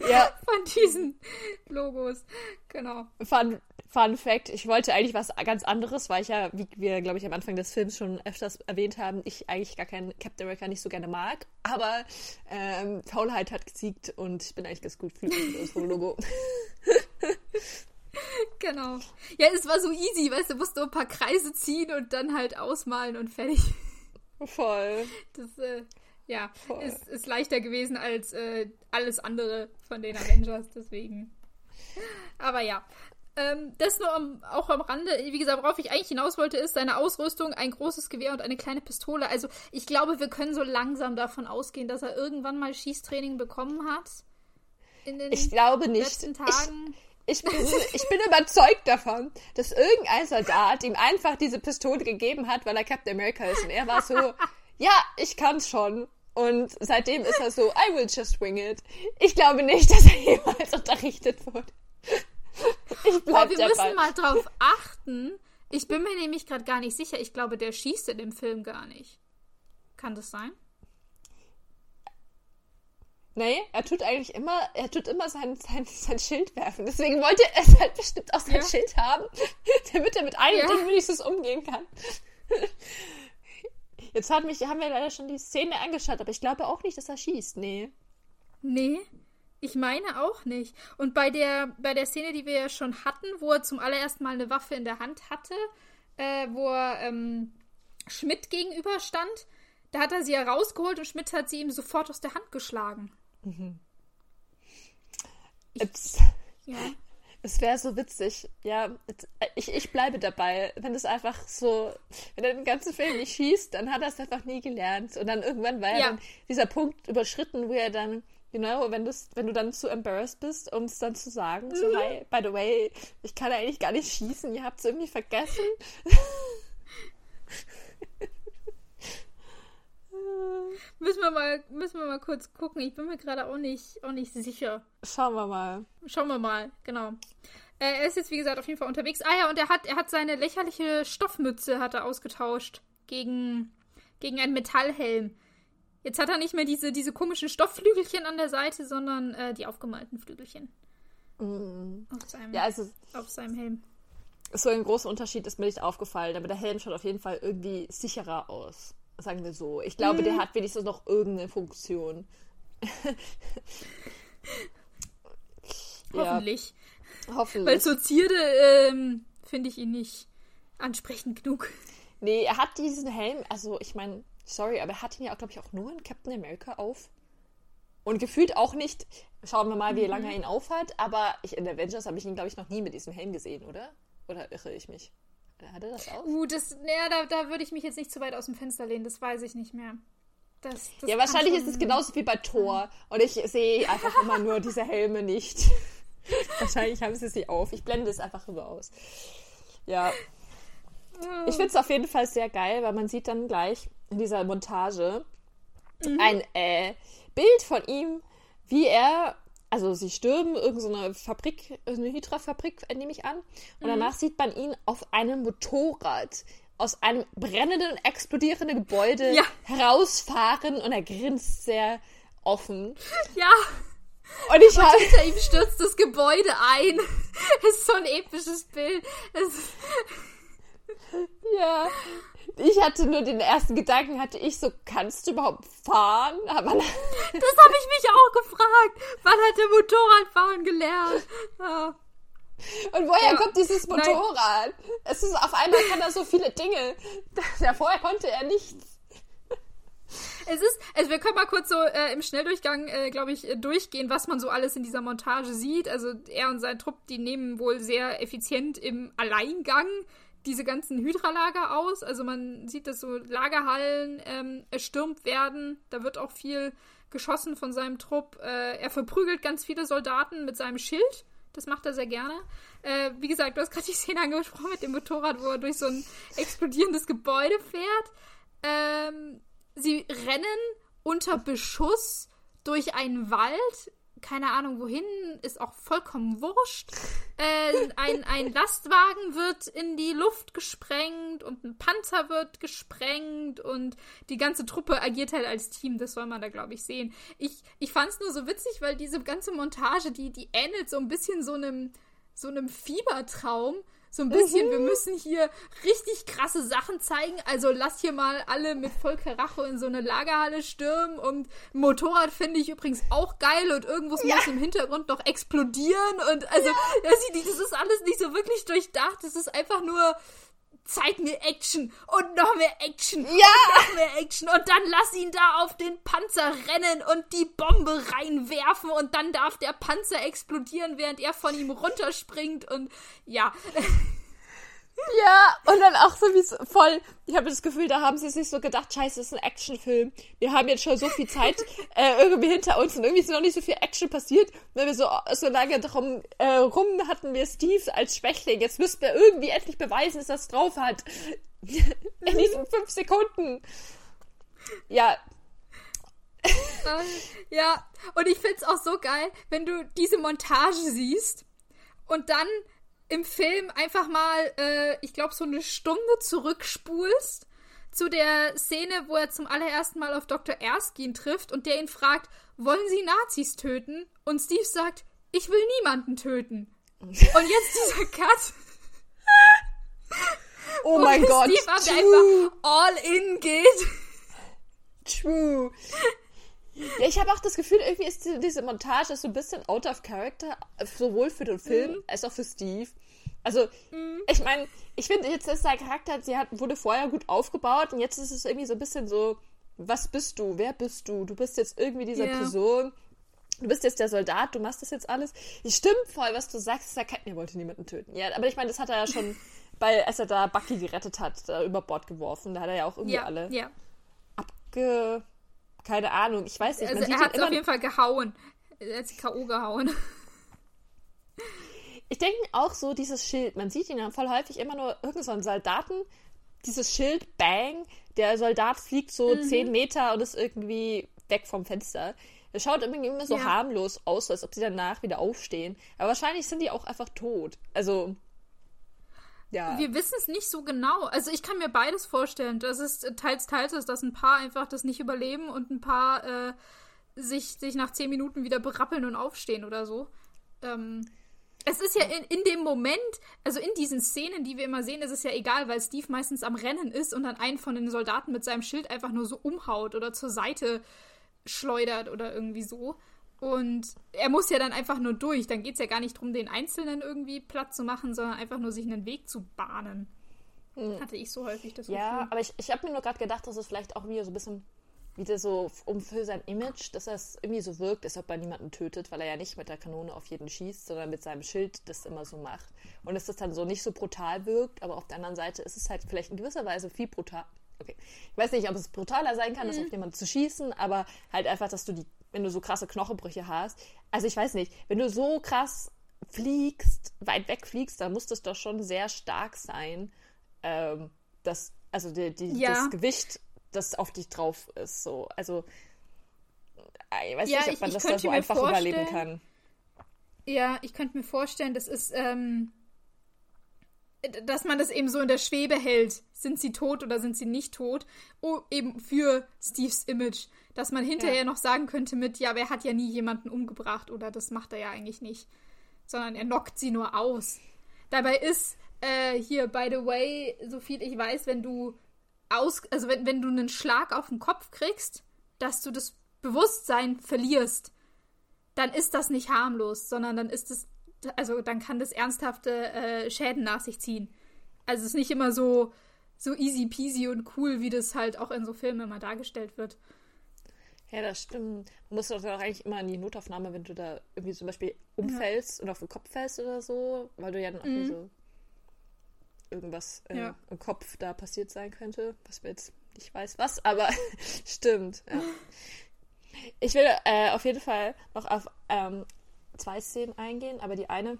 Ja, von diesen Logos. Genau. Fun, Fun Fact, ich wollte eigentlich was ganz anderes, weil ich ja, wie wir, glaube ich, am Anfang des Films schon öfters erwähnt haben, ich eigentlich gar keinen Captain America nicht so gerne mag. Aber ähm, Faulheit hat gesiegt und ich bin eigentlich ganz gut mit unserem Logo. Genau. Ja, es war so easy, weißt du, musst nur ein paar Kreise ziehen und dann halt ausmalen und fertig. Voll. Das, äh, ja, Voll. ist, ist leichter gewesen als äh, alles andere von den Avengers, deswegen. Aber ja. Ähm, das nur am, auch am Rande. Wie gesagt, worauf ich eigentlich hinaus wollte, ist seine Ausrüstung, ein großes Gewehr und eine kleine Pistole. Also ich glaube, wir können so langsam davon ausgehen, dass er irgendwann mal Schießtraining bekommen hat. In den Ich glaube nicht. letzten Ich, Tagen. ich, bin, ich bin überzeugt davon, dass irgendein Soldat ihm einfach diese Pistole gegeben hat, weil er Captain America ist. Und er war so, ja, ich kann's schon. Und seitdem ist er so, I will just wing it. Ich glaube nicht, dass er jemals unterrichtet wurde. Ich bleib wir dabei. müssen mal drauf achten. Ich bin mir nämlich gerade gar nicht sicher. Ich glaube, der schießt in dem Film gar nicht. Kann das sein? Nee, er tut eigentlich immer, er tut immer sein, sein, sein Schild werfen. Deswegen wollte er es halt bestimmt auch sein Ja. Schild haben, damit er mit einem Ja. Ding wenigstens umgehen kann. Jetzt hat mich, haben wir leider schon die Szene angeschaut, aber ich glaube auch nicht, dass er schießt. Nee. Nee, ich meine auch nicht. Und bei der, bei der Szene, die wir ja schon hatten, wo er zum allerersten Mal eine Waffe in der Hand hatte, äh, wo er ähm, Schmidt gegenüberstand, da hat er sie ja rausgeholt und Schmidt hat sie ihm sofort aus der Hand geschlagen. Jetzt, Ja. Es wäre so witzig. Ja, ich, ich bleibe dabei. Wenn es einfach so, wenn er den ganzen Film nicht schießt, dann hat er es einfach nie gelernt. Und dann irgendwann war ja. dann dieser Punkt überschritten, wo er dann, know, wenn, wenn du dann zu embarrassed bist, um es dann zu sagen, so, mhm. hi, by the way, ich kann eigentlich gar nicht schießen, ihr habt es irgendwie vergessen. müssen wir mal, müssen wir mal kurz gucken. Ich bin mir gerade auch nicht, auch nicht sicher. Schauen wir mal. Schauen wir mal, genau. Äh, er ist jetzt, wie gesagt, auf jeden Fall unterwegs. Ah ja, und er hat, er hat seine lächerliche Stoffmütze hat er ausgetauscht gegen, gegen einen Metallhelm. Jetzt hat er nicht mehr diese, diese komischen Stoffflügelchen an der Seite, sondern äh, die aufgemalten Flügelchen. Mm. Auf, seinem, ja, also, auf seinem Helm. So ein großer Unterschied ist mir nicht aufgefallen, aber der Helm schaut auf jeden Fall irgendwie sicherer aus. Sagen wir so. Ich glaube, mhm. der hat wenigstens noch irgendeine Funktion. Hoffentlich. Ja, hoffentlich. Weil zur Zierde ähm, finde ich ihn nicht ansprechend genug. Nee, er hat diesen Helm, also ich meine, sorry, aber er hat ihn ja, glaube ich, auch nur in Captain America auf. Und gefühlt auch nicht, schauen wir mal, wie mhm. lange er ihn aufhat, aber ich, in Avengers habe ich ihn, glaube ich, noch nie mit diesem Helm gesehen, oder? Oder irre ich mich? Hat er das auch? Uh, das, naja, da, da würde ich mich jetzt nicht zu weit aus dem Fenster lehnen, das weiß ich nicht mehr. Das, das ja, wahrscheinlich ist es genauso wie bei Thor. Und ich sehe einfach immer nur diese Helme nicht. wahrscheinlich haben sie sie auf. Ich blende es einfach rüber aus. Ja. Ich finde es auf jeden Fall sehr geil, weil man sieht dann gleich in dieser Montage mhm. ein äh, Bild von ihm, wie er also sie stürmen irgendeine so Fabrik, eine Hydra-Fabrik, nehme ich an. Und mhm. danach sieht man ihn auf einem Motorrad aus einem brennenden, explodierenden Gebäude ja. herausfahren und er grinst sehr offen. Ja. Und ich habe hinter ihm stürzt das Gebäude ein. Das ist so ein episches Bild. Ja ich hatte nur den ersten Gedanken, hatte ich so, kannst du überhaupt fahren? Aber das habe ich mich auch gefragt. Wann hat der Motorradfahren gelernt? Ja. Und woher ja. kommt dieses Motorrad? Nein. Es ist auf einmal kann er so viele Dinge. Ja, vorher konnte er nichts. Es ist, also wir können mal kurz so äh, im Schnelldurchgang, äh, glaube ich, äh, durchgehen, was man so alles in dieser Montage sieht. Also er und sein Trupp, die nehmen wohl sehr effizient im Alleingang diese ganzen Hydralager aus. Also man sieht, dass so Lagerhallen ähm, erstürmt werden. Da wird auch viel geschossen von seinem Trupp. Äh, er verprügelt ganz viele Soldaten mit seinem Schild. Das macht er sehr gerne. Äh, wie gesagt, du hast gerade die Szene angesprochen mit dem Motorrad, wo er durch so ein explodierendes Gebäude fährt. Ähm, sie rennen unter Beschuss durch einen Wald keine Ahnung wohin, ist auch vollkommen wurscht. Äh, ein, ein Lastwagen wird in die Luft gesprengt und ein Panzer wird gesprengt und die ganze Truppe agiert halt als Team. Das soll man da, glaube ich, sehen. Ich, ich fand es nur so witzig, weil diese ganze Montage, die, die ähnelt so ein bisschen so einem, so einem Fiebertraum so ein bisschen, mhm. wir müssen hier richtig krasse Sachen zeigen. Also lass hier mal alle mit voll Karacho in so eine Lagerhalle stürmen. Und Motorrad finde ich übrigens auch geil und irgendwas ja. muss im Hintergrund noch explodieren. Und also, ja. das ist alles nicht so wirklich durchdacht. Es ist einfach nur zeig mir Action und noch mehr Action ja. und noch mehr Action und dann lass ihn da auf den Panzer rennen und die Bombe reinwerfen und dann darf der Panzer explodieren, während er von ihm runterspringt und ja. Ja, und dann auch so wie es voll, ich habe das Gefühl, da haben sie sich so gedacht, scheiße, das ist ein Actionfilm. Wir haben jetzt schon so viel Zeit äh, irgendwie hinter uns und irgendwie ist noch nicht so viel Action passiert. Wenn wir so, so lange drum äh, rum hatten wir Steve als Schwächling. Jetzt müssten wir irgendwie endlich beweisen, dass es drauf hat. In diesen fünf Sekunden. Ja, ja, und ich find's auch so geil, wenn du diese Montage siehst und dann im Film einfach mal, äh, ich glaube, so eine Stunde zurückspulst zu der Szene, wo er zum allerersten Mal auf Dr. Erskine trifft und der ihn fragt, wollen Sie Nazis töten? Und Steve sagt, ich will niemanden töten. Und jetzt dieser Cut. oh mein Gott. Steve einfach all in geht. True. Ja, ich habe auch das Gefühl, irgendwie ist diese, diese Montage so ein bisschen out of character, sowohl für den Film mhm. als auch für Steve. Also, mhm. ich meine, ich finde, jetzt ist sein Charakter, sie hat, wurde vorher gut aufgebaut und jetzt ist es irgendwie so ein bisschen so, was bist du? Wer bist du? Du bist jetzt irgendwie diese yeah. Person, du bist jetzt der Soldat, du machst das jetzt alles. Es stimmt voll, was du sagst, der Katniss wollte niemanden töten. Ja, aber ich meine, das hat er ja schon, bei, als er da Bucky gerettet hat, da über Bord geworfen, da hat er ja auch irgendwie Ja, alle ja. abge... Keine Ahnung, ich weiß nicht. Also man er sieht hat auf jeden Fall gehauen. Er hat sie K.O. gehauen. ich denke auch so, dieses Schild, man sieht ihn ja voll häufig immer nur irgend so einen Soldaten, dieses Schild, bang, der Soldat fliegt so Mhm. 10 Meter und ist irgendwie weg vom Fenster. Es schaut irgendwie immer so Ja. harmlos aus, als ob sie danach wieder aufstehen. Aber wahrscheinlich sind die auch einfach tot. Also, ja. Wir wissen es nicht so genau. Also ich kann mir beides vorstellen. Das ist äh, teils, teils ist, dass ein paar einfach das nicht überleben und ein paar äh, sich, sich nach zehn Minuten wieder berappeln und aufstehen oder so. Ähm, es ist ja in, in dem Moment, also in diesen Szenen, die wir immer sehen, ist es ja egal, weil Steve meistens am Rennen ist und dann einen von den Soldaten mit seinem Schild einfach nur so umhaut oder zur Seite schleudert oder irgendwie so. Und er muss ja dann einfach nur durch. Dann geht es ja gar nicht darum, den Einzelnen irgendwie platt zu machen, sondern einfach nur sich einen Weg zu bahnen. Hatte ich so häufig das Hm. Ja, Gefühl. aber ich, ich habe mir nur gerade gedacht, dass es vielleicht auch wieder so ein bisschen wieder so um für sein Image, dass es irgendwie so wirkt, als ob er niemanden tötet, weil er ja nicht mit der Kanone auf jeden schießt, sondern mit seinem Schild das immer so macht. Und dass das dann so nicht so brutal wirkt, aber auf der anderen Seite ist es halt vielleicht in gewisser Weise viel brutal. Okay. Ich weiß nicht, ob es brutaler sein kann, das auf jemanden zu schießen, aber halt einfach, dass du die, wenn du so krasse Knochenbrüche hast. Also ich weiß nicht, wenn du so krass fliegst, weit weg fliegst, dann muss das doch schon sehr stark sein, ähm, das, also die, die, Ja. das Gewicht, das auf dich drauf ist. So. Also ich weiß Ja, nicht, ob ich- man ich das da so einfach überleben kann. Ja, ich könnte mir vorstellen, das ist, ähm, dass man das eben so in der Schwebe hält. Sind sie tot oder sind sie nicht tot? Oh, eben für Steves Image. Dass man hinterher Ja. noch sagen könnte mit, ja, wer hat ja nie jemanden umgebracht oder das macht er ja eigentlich nicht. Sondern er knockt sie nur aus. Dabei ist äh, hier, by the way, so viel ich weiß, wenn du aus, also wenn, wenn du einen Schlag auf den Kopf kriegst, dass du das Bewusstsein verlierst, dann ist das nicht harmlos, sondern dann ist es, also dann kann das ernsthafte äh, Schäden nach sich ziehen. Also es ist nicht immer so, so easy peasy und cool, wie das halt auch in so Filmen immer dargestellt wird. Ja, das stimmt. Man muss doch auch eigentlich immer in die Notaufnahme, wenn du da irgendwie zum Beispiel umfällst und auf den Kopf fällst oder so, weil du ja dann auch Mhm. so irgendwas äh, Ja. im Kopf da passiert sein könnte, was wir jetzt nicht weiß was, aber stimmt. Ja. Ich will äh, auf jeden Fall noch auf ähm, zwei Szenen eingehen, aber die eine,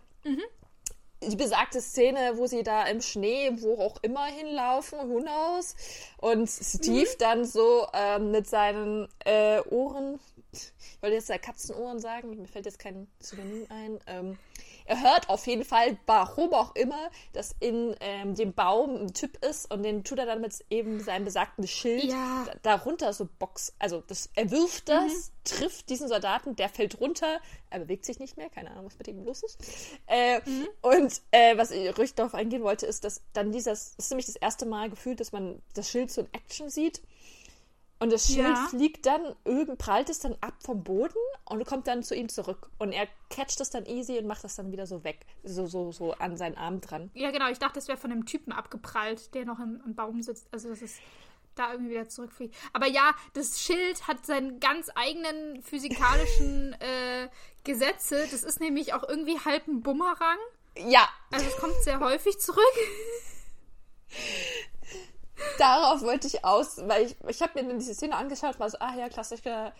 die besagte Szene, wo sie da im Schnee, wo auch immer hinlaufen, who knows, und Steve dann so ähm, mit seinen äh, Ohren, ich wollte jetzt ja Katzenohren sagen, mir fällt jetzt kein Synonym ein, ähm, er hört auf jeden Fall, warum auch immer, dass in ähm, dem Baum ein Typ ist und den tut er dann mit eben seinem besagten Schild Ja. da- darunter so Box, also das, er wirft das, trifft diesen Soldaten, der fällt runter, er bewegt sich nicht mehr, keine Ahnung, was mit ihm los ist. Äh, Und äh, was ich ruhig darauf eingehen wollte, ist, dass dann dieses, das ist nämlich das erste Mal gefühlt, dass man das Schild so in Action sieht. Und das Schild Ja. fliegt dann, irgend prallt es dann ab vom Boden und kommt dann zu ihm zurück. Und er catcht es dann easy und macht das dann wieder so weg, so, so, so an seinen Arm dran. Ja, genau, ich dachte, das wäre von einem Typen abgeprallt, der noch im, im Baum sitzt. Also, dass es da irgendwie wieder zurückfliegt. Aber ja, das Schild hat seinen ganz eigenen physikalischen äh, Gesetze. Das ist nämlich auch irgendwie halb ein Bumerang. Ja, Also, es kommt sehr häufig zurück. darauf wollte ich aus, weil ich, ich habe mir dann diese Szene angeschaut, war so, ah ja, klassischer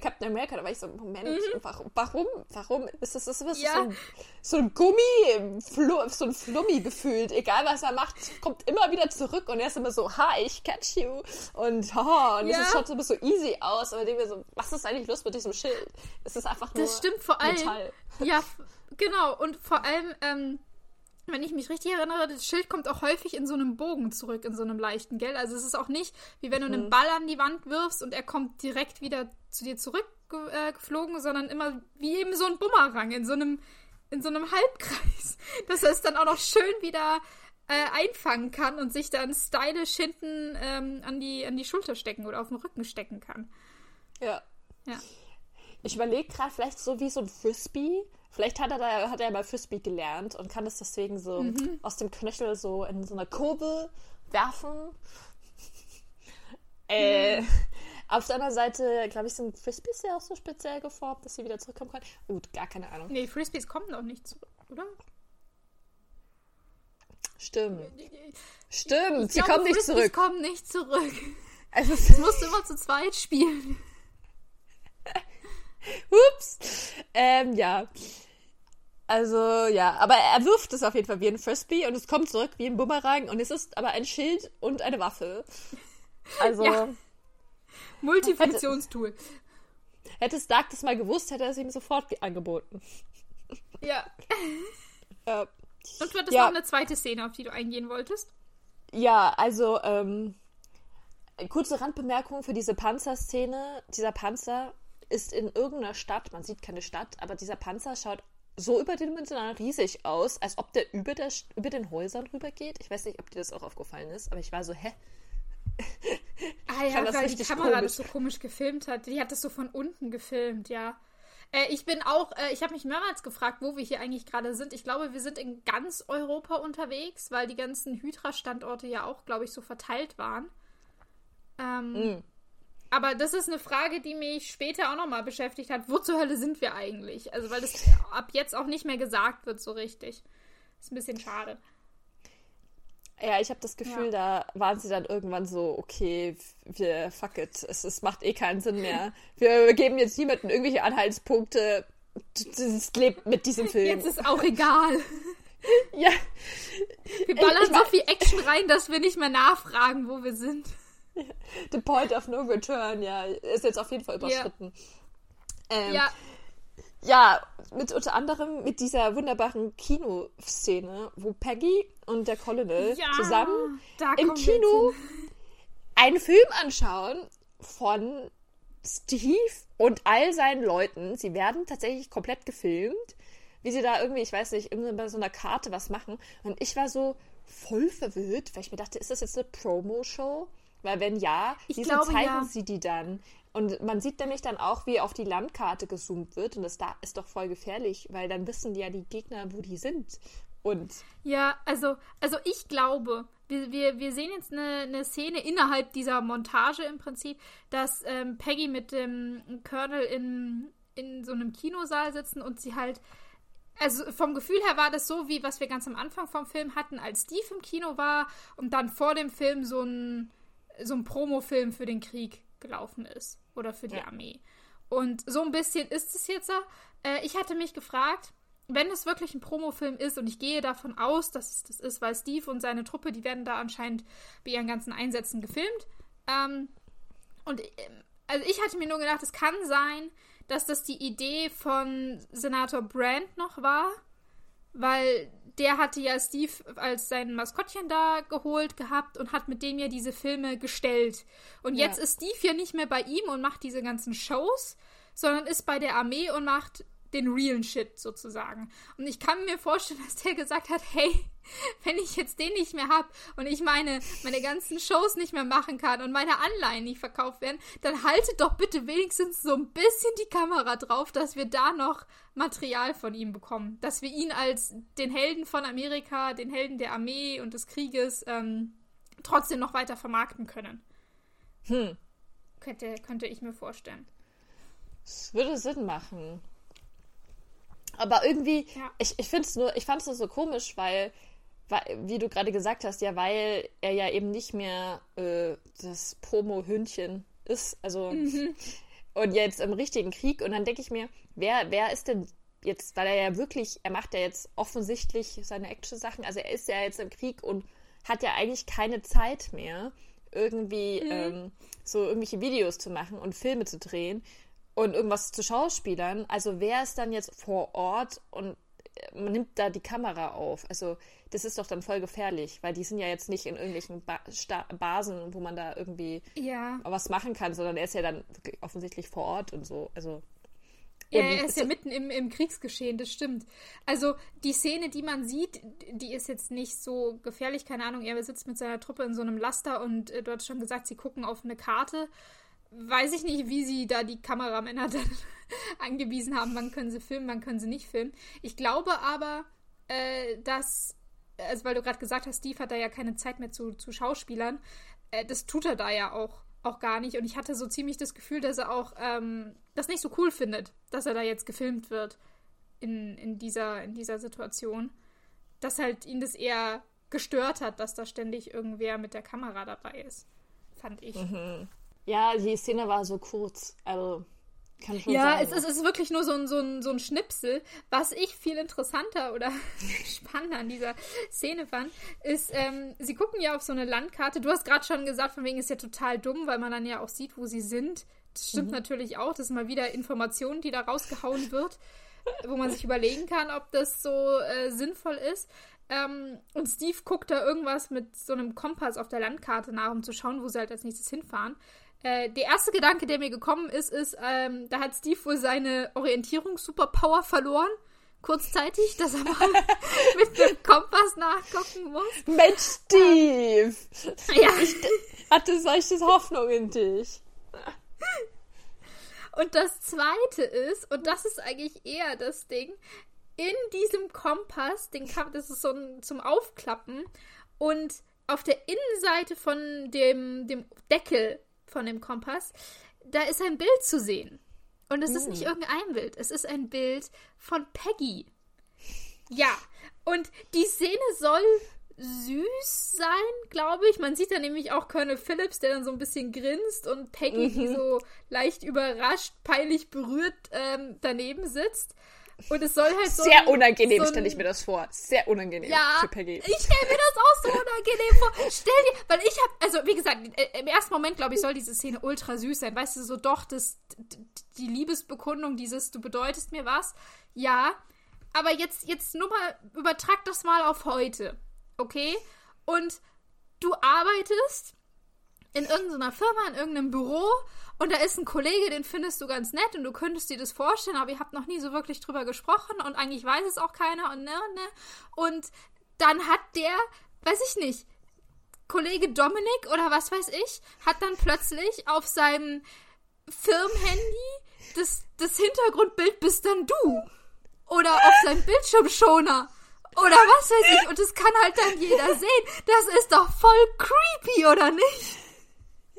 Captain America, da war ich so, Moment, warum, warum, warum ist das, das ist Ja. so, ein, so ein Gummi, so ein Flummi gefühlt, egal was er macht, kommt immer wieder zurück und er ist immer so, hi, ich catch you und haha, und Ja. es schaut immer so easy aus, aber ich denke mir so, was ist eigentlich los mit diesem Schild? Es ist einfach nur Das stimmt vor allem. Metall. Ja, genau. Und vor allem, ähm, wenn ich mich richtig erinnere, das Schild kommt auch häufig in so einem Bogen zurück, in so einem leichten, gell? Also es ist auch nicht, wie wenn du einen Ball an die Wand wirfst und er kommt direkt wieder zu dir zurückgeflogen, äh, sondern immer wie eben so ein Bumerang in so einem, in so einem Halbkreis. Dass er es dann auch noch schön wieder äh, einfangen kann und sich dann stylisch hinten ähm, an, die, an die Schulter stecken oder auf den Rücken stecken kann. Ja. Ja. Ich überlege gerade vielleicht so wie so ein Frisbee. Vielleicht hat er da hat er mal Frisbee gelernt und kann das deswegen so Mhm. aus dem Knöchel so in so einer Kurve werfen. Äh, Mhm. Auf der anderen Seite, glaube ich, sind Frisbees ja auch so speziell geformt, dass sie wieder zurückkommen können. Gut, gar keine Ahnung. Nee, Frisbees kommen noch nicht zurück, oder? Stimmt. Stimmt, ich sie glaube, kommen nicht Frisbees zurück. kommen nicht zurück. Also, Das musst du immer zu zweit spielen. Ups. Ähm, ja. Also, ja, aber er wirft es auf jeden Fall wie ein Frisbee und es kommt zurück wie ein Bumerang und es ist aber ein Schild und eine Waffe. Also, Ja. Multifunktionstool. hätte Stark das mal gewusst, hätte er es ihm sofort ge- angeboten. Ja. Äh, Und du hattest Ja. noch eine zweite Szene, auf die du eingehen wolltest. ja, also, ähm, kurze Randbemerkung für diese Panzerszene. Dieser Panzer ist in irgendeiner Stadt, man sieht keine Stadt, aber dieser Panzer schaut so überdimensional riesig aus, als ob der über, der, über den Häusern rübergeht. Ich weiß nicht, ob dir das auch aufgefallen ist, aber ich war so, hä? Ah ja, weil die Kamera komisch. das so komisch gefilmt hat. Die hat das so von unten gefilmt, ja. Äh, ich bin auch, äh, ich habe mich mehrmals gefragt, wo wir hier eigentlich gerade sind. Ich glaube, wir sind in ganz Europa unterwegs, weil die ganzen Hydra-Standorte ja auch, glaube ich, so verteilt waren. Ähm, Mm. Aber das ist eine Frage, die mich später auch nochmal beschäftigt hat. Wo zur Hölle sind wir eigentlich? Also, weil das ab jetzt auch nicht mehr gesagt wird so richtig. Ist ein bisschen schade. Ja, ich habe das Gefühl, da waren sie dann irgendwann so, okay, wir fuck it, es, es macht eh keinen Sinn mehr. Wir geben jetzt niemandem irgendwelche Anhaltspunkte. Es lebt mit diesem Film. Jetzt ist auch egal. ja, Wir ballern Ich so mein- viel Action rein, dass wir nicht mehr nachfragen, wo wir sind. The point of no return, ja, ist jetzt auf jeden Fall überschritten. Ähm, Ja, Ja, mit unter anderem mit dieser wunderbaren Kinoszene, wo Peggy und der Colonel ja zusammen im Kino einen Film anschauen von Steve und all seinen Leuten. Sie werden tatsächlich komplett gefilmt, wie sie da irgendwie, ich weiß nicht, irgendwie bei so einer Karte was machen. Und ich war so voll verwirrt, weil ich mir dachte, ist das jetzt eine Promo-Show? Weil wenn ja, Ich wieso glaube, zeigen ja. sie die dann? Und man sieht nämlich dann auch, wie auf die Landkarte gezoomt wird. Und das da ist doch voll gefährlich, weil dann wissen ja die Gegner, wo die sind. Und Ja, also, also ich glaube, wir, wir, wir sehen jetzt eine, eine Szene innerhalb dieser Montage im Prinzip, dass ähm, Peggy mit dem Colonel in, in so einem Kinosaal sitzen und sie halt. Also vom Gefühl her war das so, wie was wir ganz am Anfang vom Film hatten, als Steve im Kino war und dann vor dem Film so ein, so ein Promofilm für den Krieg gelaufen ist. Oder für die Ja. Armee. Und so ein bisschen ist es jetzt. Äh, ich hatte mich gefragt, wenn es wirklich ein Promofilm ist, und ich gehe davon aus, dass es das ist, weil Steve und seine Truppe, die werden da anscheinend bei ihren ganzen Einsätzen gefilmt. Ähm, und ähm, also ich hatte mir nur gedacht, es kann sein, dass das die Idee von Senator Brand noch war, weil der hatte ja Steve als sein Maskottchen da geholt gehabt und hat mit dem ja diese Filme gestellt. Und Ja. jetzt ist Steve ja nicht mehr bei ihm und macht diese ganzen Shows, sondern ist bei der Armee und macht den realen Shit sozusagen. Und ich kann mir vorstellen, dass der gesagt hat, hey, wenn ich jetzt den nicht mehr hab und ich meine, meine ganzen Shows nicht mehr machen kann und meine Anleihen nicht verkauft werden, dann haltet doch bitte wenigstens so ein bisschen die Kamera drauf, dass wir da noch Material von ihm bekommen. Dass wir ihn als den Helden von Amerika, den Helden der Armee und des Krieges ähm, trotzdem noch weiter vermarkten können. hm, Könnte, könnte ich mir vorstellen. es würde Sinn machen. Aber irgendwie, Ja. ich, ich finde es nur, ich fand es nur so komisch, weil, weil, wie du gerade gesagt hast, ja, weil er ja eben nicht mehr äh, das Promo-Hündchen ist, also und jetzt im richtigen Krieg. Und dann denke ich mir, wer, wer ist denn jetzt, weil er ja wirklich, er macht ja jetzt offensichtlich seine Action-Sachen, also er ist ja jetzt im Krieg und hat ja eigentlich keine Zeit mehr, irgendwie ähm, so irgendwelche Videos zu machen und Filme zu drehen und irgendwas zu Schauspielern. Also wer ist dann jetzt vor Ort und äh, man nimmt da die Kamera auf? Also das ist doch dann voll gefährlich, weil die sind ja jetzt nicht in irgendwelchen ba Sta Basen, wo man da irgendwie Ja. was machen kann, sondern er ist ja dann offensichtlich vor Ort und so. Also Ja, er ist ja mitten im, im Kriegsgeschehen, das stimmt. Also die Szene, die man sieht, die ist jetzt nicht so gefährlich, keine Ahnung. Er sitzt mit seiner Truppe in so einem Laster und äh, du hast schon gesagt, sie gucken auf eine Karte. Weiß ich nicht, wie sie da die Kameramänner dann angewiesen haben, wann können sie filmen, wann können sie nicht filmen. Ich glaube aber, äh, dass, also weil du gerade gesagt hast, Steve hat da ja keine Zeit mehr zu, zu Schauspielern, äh, das tut er da ja auch. auch gar nicht. Und ich hatte so ziemlich das Gefühl, dass er auch ähm, das nicht so cool findet, dass er da jetzt gefilmt wird in, in, dieser, in dieser Situation. Dass halt ihn das eher gestört hat, dass da ständig irgendwer mit der Kamera dabei ist. Fand ich. Mhm. Ja, die Szene war so kurz. Also kann schon ja, sein. es, ist, es ist wirklich nur so ein, so, ein, so ein Schnipsel. Was ich viel interessanter oder spannender an dieser Szene fand, ist, ähm, sie gucken ja auf so eine Landkarte. Du hast gerade schon gesagt, von wegen ist ja total dumm, weil man dann ja auch sieht, wo sie sind. Das stimmt Mhm. natürlich auch. Das ist mal wieder Information, die da rausgehauen wird, wo man sich überlegen kann, ob das so äh, sinnvoll ist. Ähm, und Steve guckt da irgendwas mit so einem Kompass auf der Landkarte nach, um zu schauen, wo sie halt als nächstes hinfahren. Äh, der erste Gedanke, der mir gekommen ist, ist, ähm, da hat Steve wohl seine Orientierungs-Superpower verloren. Kurzzeitig, dass er mal mit dem Kompass nachgucken muss. Mensch, Steve! Ja. Hatte solche Hoffnung in dich. Und das zweite ist, und das ist eigentlich eher das Ding, in diesem Kompass, den kann, das ist so ein zum Aufklappen, und auf der Innenseite von dem, dem Deckel von dem Kompass, da ist ein Bild zu sehen. Und es ist nicht irgendein Bild, es ist ein Bild von Peggy. Ja, und die Szene soll süß sein, glaube ich. Man sieht da nämlich auch Colonel Phillips, der dann so ein bisschen grinst und Peggy, die so leicht überrascht, peinlich berührt ähm, daneben sitzt. Und es soll halt so. Sehr ein- unangenehm so ein- stelle ich mir das vor. Sehr unangenehm ja, für Peggy. ich stelle mir das auch so unangenehm vor. Stell dir, weil ich habe, also wie gesagt, äh, im ersten Moment, glaube ich, soll diese Szene ultra süß sein. Weißt du, so doch, das, die Liebesbekundung, dieses, du bedeutest mir was. Ja, aber jetzt, jetzt nur mal, übertrag das mal auf heute. Okay? Und du arbeitest in irgendeiner Firma, in irgendeinem Büro und da ist ein Kollege, den findest du ganz nett und du könntest dir das vorstellen, aber ihr habt noch nie so wirklich drüber gesprochen und eigentlich weiß es auch keiner und ne ne. Und dann hat der, weiß ich nicht, Kollege Dominik oder was weiß ich, hat dann plötzlich auf seinem Firmenhandy das, das Hintergrundbild bist dann du. Oder auf seinem Bildschirmschoner. Oder was weiß ich. Und das kann halt dann jeder sehen. Das ist doch voll creepy, oder nicht?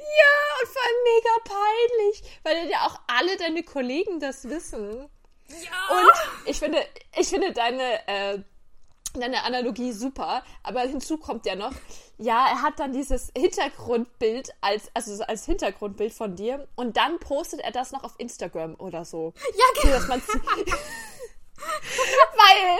Ja, und vor allem mega peinlich, weil ja auch alle deine Kollegen das wissen. Ja. Und ich finde, ich finde deine, äh, deine Analogie super, aber hinzu kommt ja noch, ja, er hat dann dieses Hintergrundbild als, also so als Hintergrundbild von dir und dann postet er das noch auf Instagram oder so. ja, So, genau. dass man's, weil,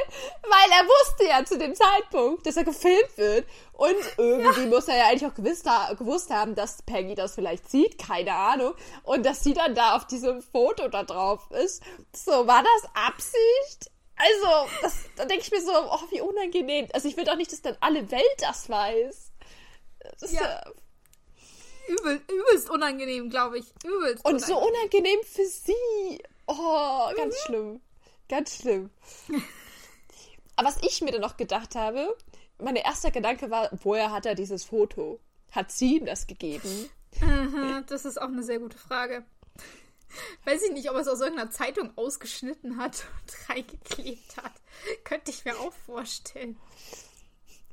weil er wusste ja zu dem Zeitpunkt, dass er gefilmt wird. Und irgendwie muss er ja eigentlich auch gewiss, da, gewusst haben, dass Peggy das vielleicht sieht, keine Ahnung. Und dass sie dann da auf diesem Foto da drauf ist. So, war das Absicht? Also, das, da denke ich mir so, oh, wie unangenehm. Also ich will doch nicht, dass dann alle Welt das weiß. Das ist, Ja. äh, Übel, übelst unangenehm, glaube ich. Übelst Und so unangenehm. unangenehm für sie. Oh, ganz schlimm. Ganz schlimm. Aber was ich mir dann noch gedacht habe, mein erster Gedanke war, woher hat er dieses Foto? Hat sie ihm das gegeben? Aha, das ist auch eine sehr gute Frage. Weiß ich nicht, ob er es aus irgendeiner Zeitung ausgeschnitten hat und reingeklebt hat. Könnte ich mir auch vorstellen.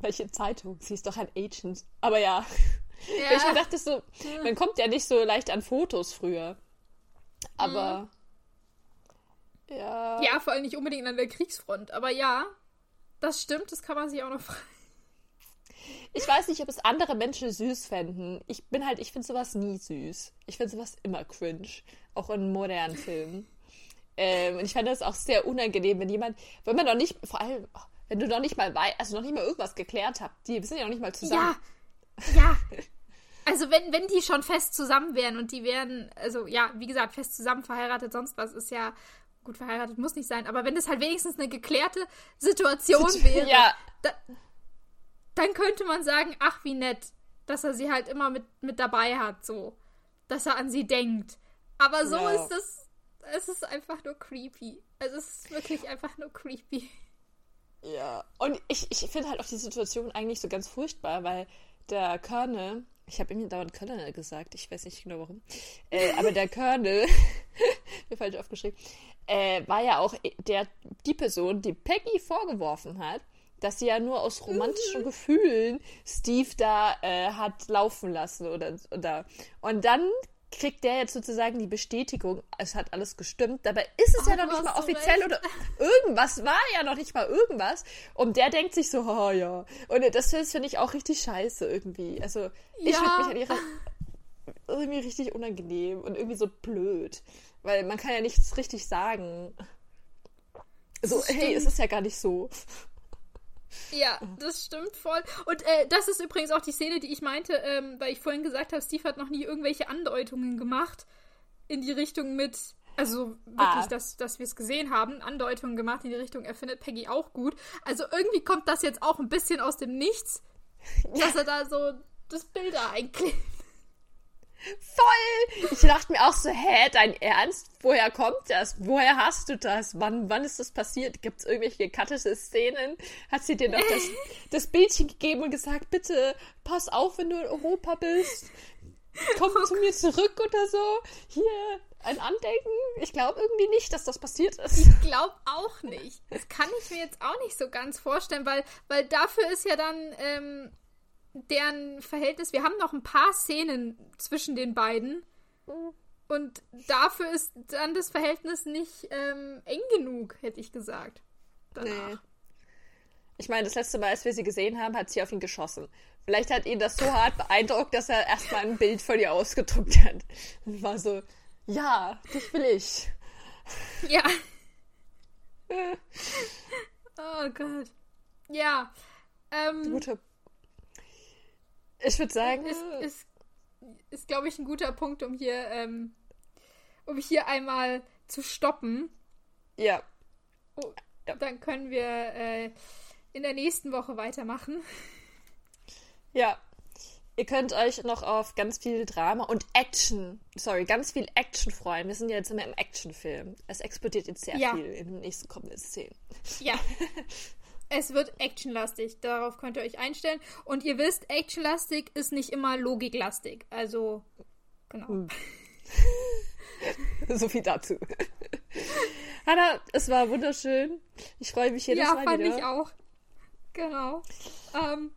Welche Zeitung? Sie ist doch ein Agent. Aber ja. Ja. Weil ich mir dachte so, man kommt ja nicht so leicht an Fotos früher. Aber. Ja. Ja, vor allem nicht unbedingt an der Kriegsfront. Aber ja, das stimmt, das kann man sich auch noch fragen. Ich weiß nicht, ob es andere Menschen süß fänden. Ich bin halt, ich finde sowas nie süß. Ich finde sowas immer cringe. Auch in modernen Filmen. Ähm, und ich fände das auch sehr unangenehm, wenn jemand, wenn man noch nicht, vor allem, oh, wenn du noch nicht mal weißt, also noch nicht mal irgendwas geklärt habt. Die sind ja noch nicht mal zusammen. Ja, ja. Also wenn, wenn die schon fest zusammen wären und die wären, also ja, wie gesagt, fest zusammen verheiratet, sonst was ist ja, gut verheiratet muss nicht sein, aber wenn das halt wenigstens eine geklärte Situation wäre, Ja. da, dann könnte man sagen, ach wie nett, dass er sie halt immer mit, mit dabei hat, so. Dass er an sie denkt. Aber so Ja. ist es, es ist einfach nur creepy. Also es ist wirklich einfach nur creepy. Ja, und ich, ich finde halt auch die Situation eigentlich so ganz furchtbar, weil der Colonel, ich habe ihm dauernd Colonel gesagt, ich weiß nicht genau warum, äh, aber der Colonel, mir falsch aufgeschrieben, äh, war ja auch der, die Person, die Peggy vorgeworfen hat, dass sie ja nur aus romantischen Gefühlen Steve da äh, hat laufen lassen oder, oder. Und dann kriegt der jetzt sozusagen die Bestätigung, es hat alles gestimmt. Dabei ist es oh, ja noch nicht mal offiziell recht. oder irgendwas war ja noch nicht mal irgendwas. Und der denkt sich so, oh ja. Und das finde ich auch richtig scheiße irgendwie. Also ich ja. finde mich an ihrer irgendwie richtig unangenehm und irgendwie so blöd. Weil man kann ja nichts richtig sagen. So, hey, es ist ja gar nicht so. Ja, das stimmt voll. Und äh, das ist übrigens auch die Szene, die ich meinte, ähm, weil ich vorhin gesagt habe, Steve hat noch nie irgendwelche Andeutungen gemacht in die Richtung mit, also wirklich, ah. dass, dass wir es gesehen haben, Andeutungen gemacht in die Richtung, er findet Peggy auch gut. Also irgendwie kommt das jetzt auch ein bisschen aus dem Nichts, dass er da so das Bild da einklebt. Voll! Ich dachte mir auch so, hä, dein Ernst? Woher kommt das? Woher hast du das? Wann, wann ist das passiert? Gibt es irgendwelche gekattete Szenen? Hat sie dir noch das, das Bildchen gegeben und gesagt, bitte pass auf, wenn du in Europa bist? Komm zu mir zurück oder so? Hier, ein Andenken? Ich glaube irgendwie nicht, dass das passiert ist. Ich glaube auch nicht. Das kann ich mir jetzt auch nicht so ganz vorstellen, weil, weil dafür ist ja dann ähm, deren Verhältnis, wir haben noch ein paar Szenen zwischen den beiden. Und dafür ist dann das Verhältnis nicht ähm, eng genug, hätte ich gesagt. Danach. Nee. Ich meine, das letzte Mal, als wir sie gesehen haben, hat sie auf ihn geschossen. Vielleicht hat ihn das so hart beeindruckt, dass er erstmal ein Bild von ihr ausgedruckt hat. Und war so, ja, das will ich. Ja. oh Gott. Ja. Ähm, Gute ich würde sagen. Ist, ist, ist glaube ich, ein guter Punkt, um hier, ähm, um hier einmal zu stoppen. Ja. Oh, ja. Dann können wir äh, in der nächsten Woche weitermachen. Ja. Ihr könnt euch noch auf ganz viel Drama und Action, sorry, ganz viel Action freuen. Wir sind ja jetzt immer im Actionfilm. Es explodiert jetzt sehr ja. viel in den nächsten kommenden Szenen. Ja. Es wird actionlastig, darauf könnt ihr euch einstellen. Und ihr wisst, actionlastig ist nicht immer logiklastig. Also, genau. Hm. so viel dazu. Hanna, es war wunderschön. Ich freue mich jedes ja, Mal wieder. Ja, fand ich auch. Genau. Ähm,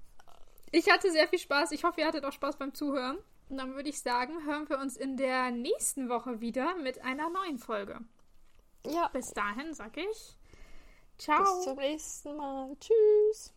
ich hatte sehr viel Spaß. Ich hoffe, ihr hattet auch Spaß beim Zuhören. Und dann würde ich sagen, hören wir uns in der nächsten Woche wieder mit einer neuen Folge. Ja. Bis dahin sag ich. Ciao. Bis zum nächsten Mal. Tschüss.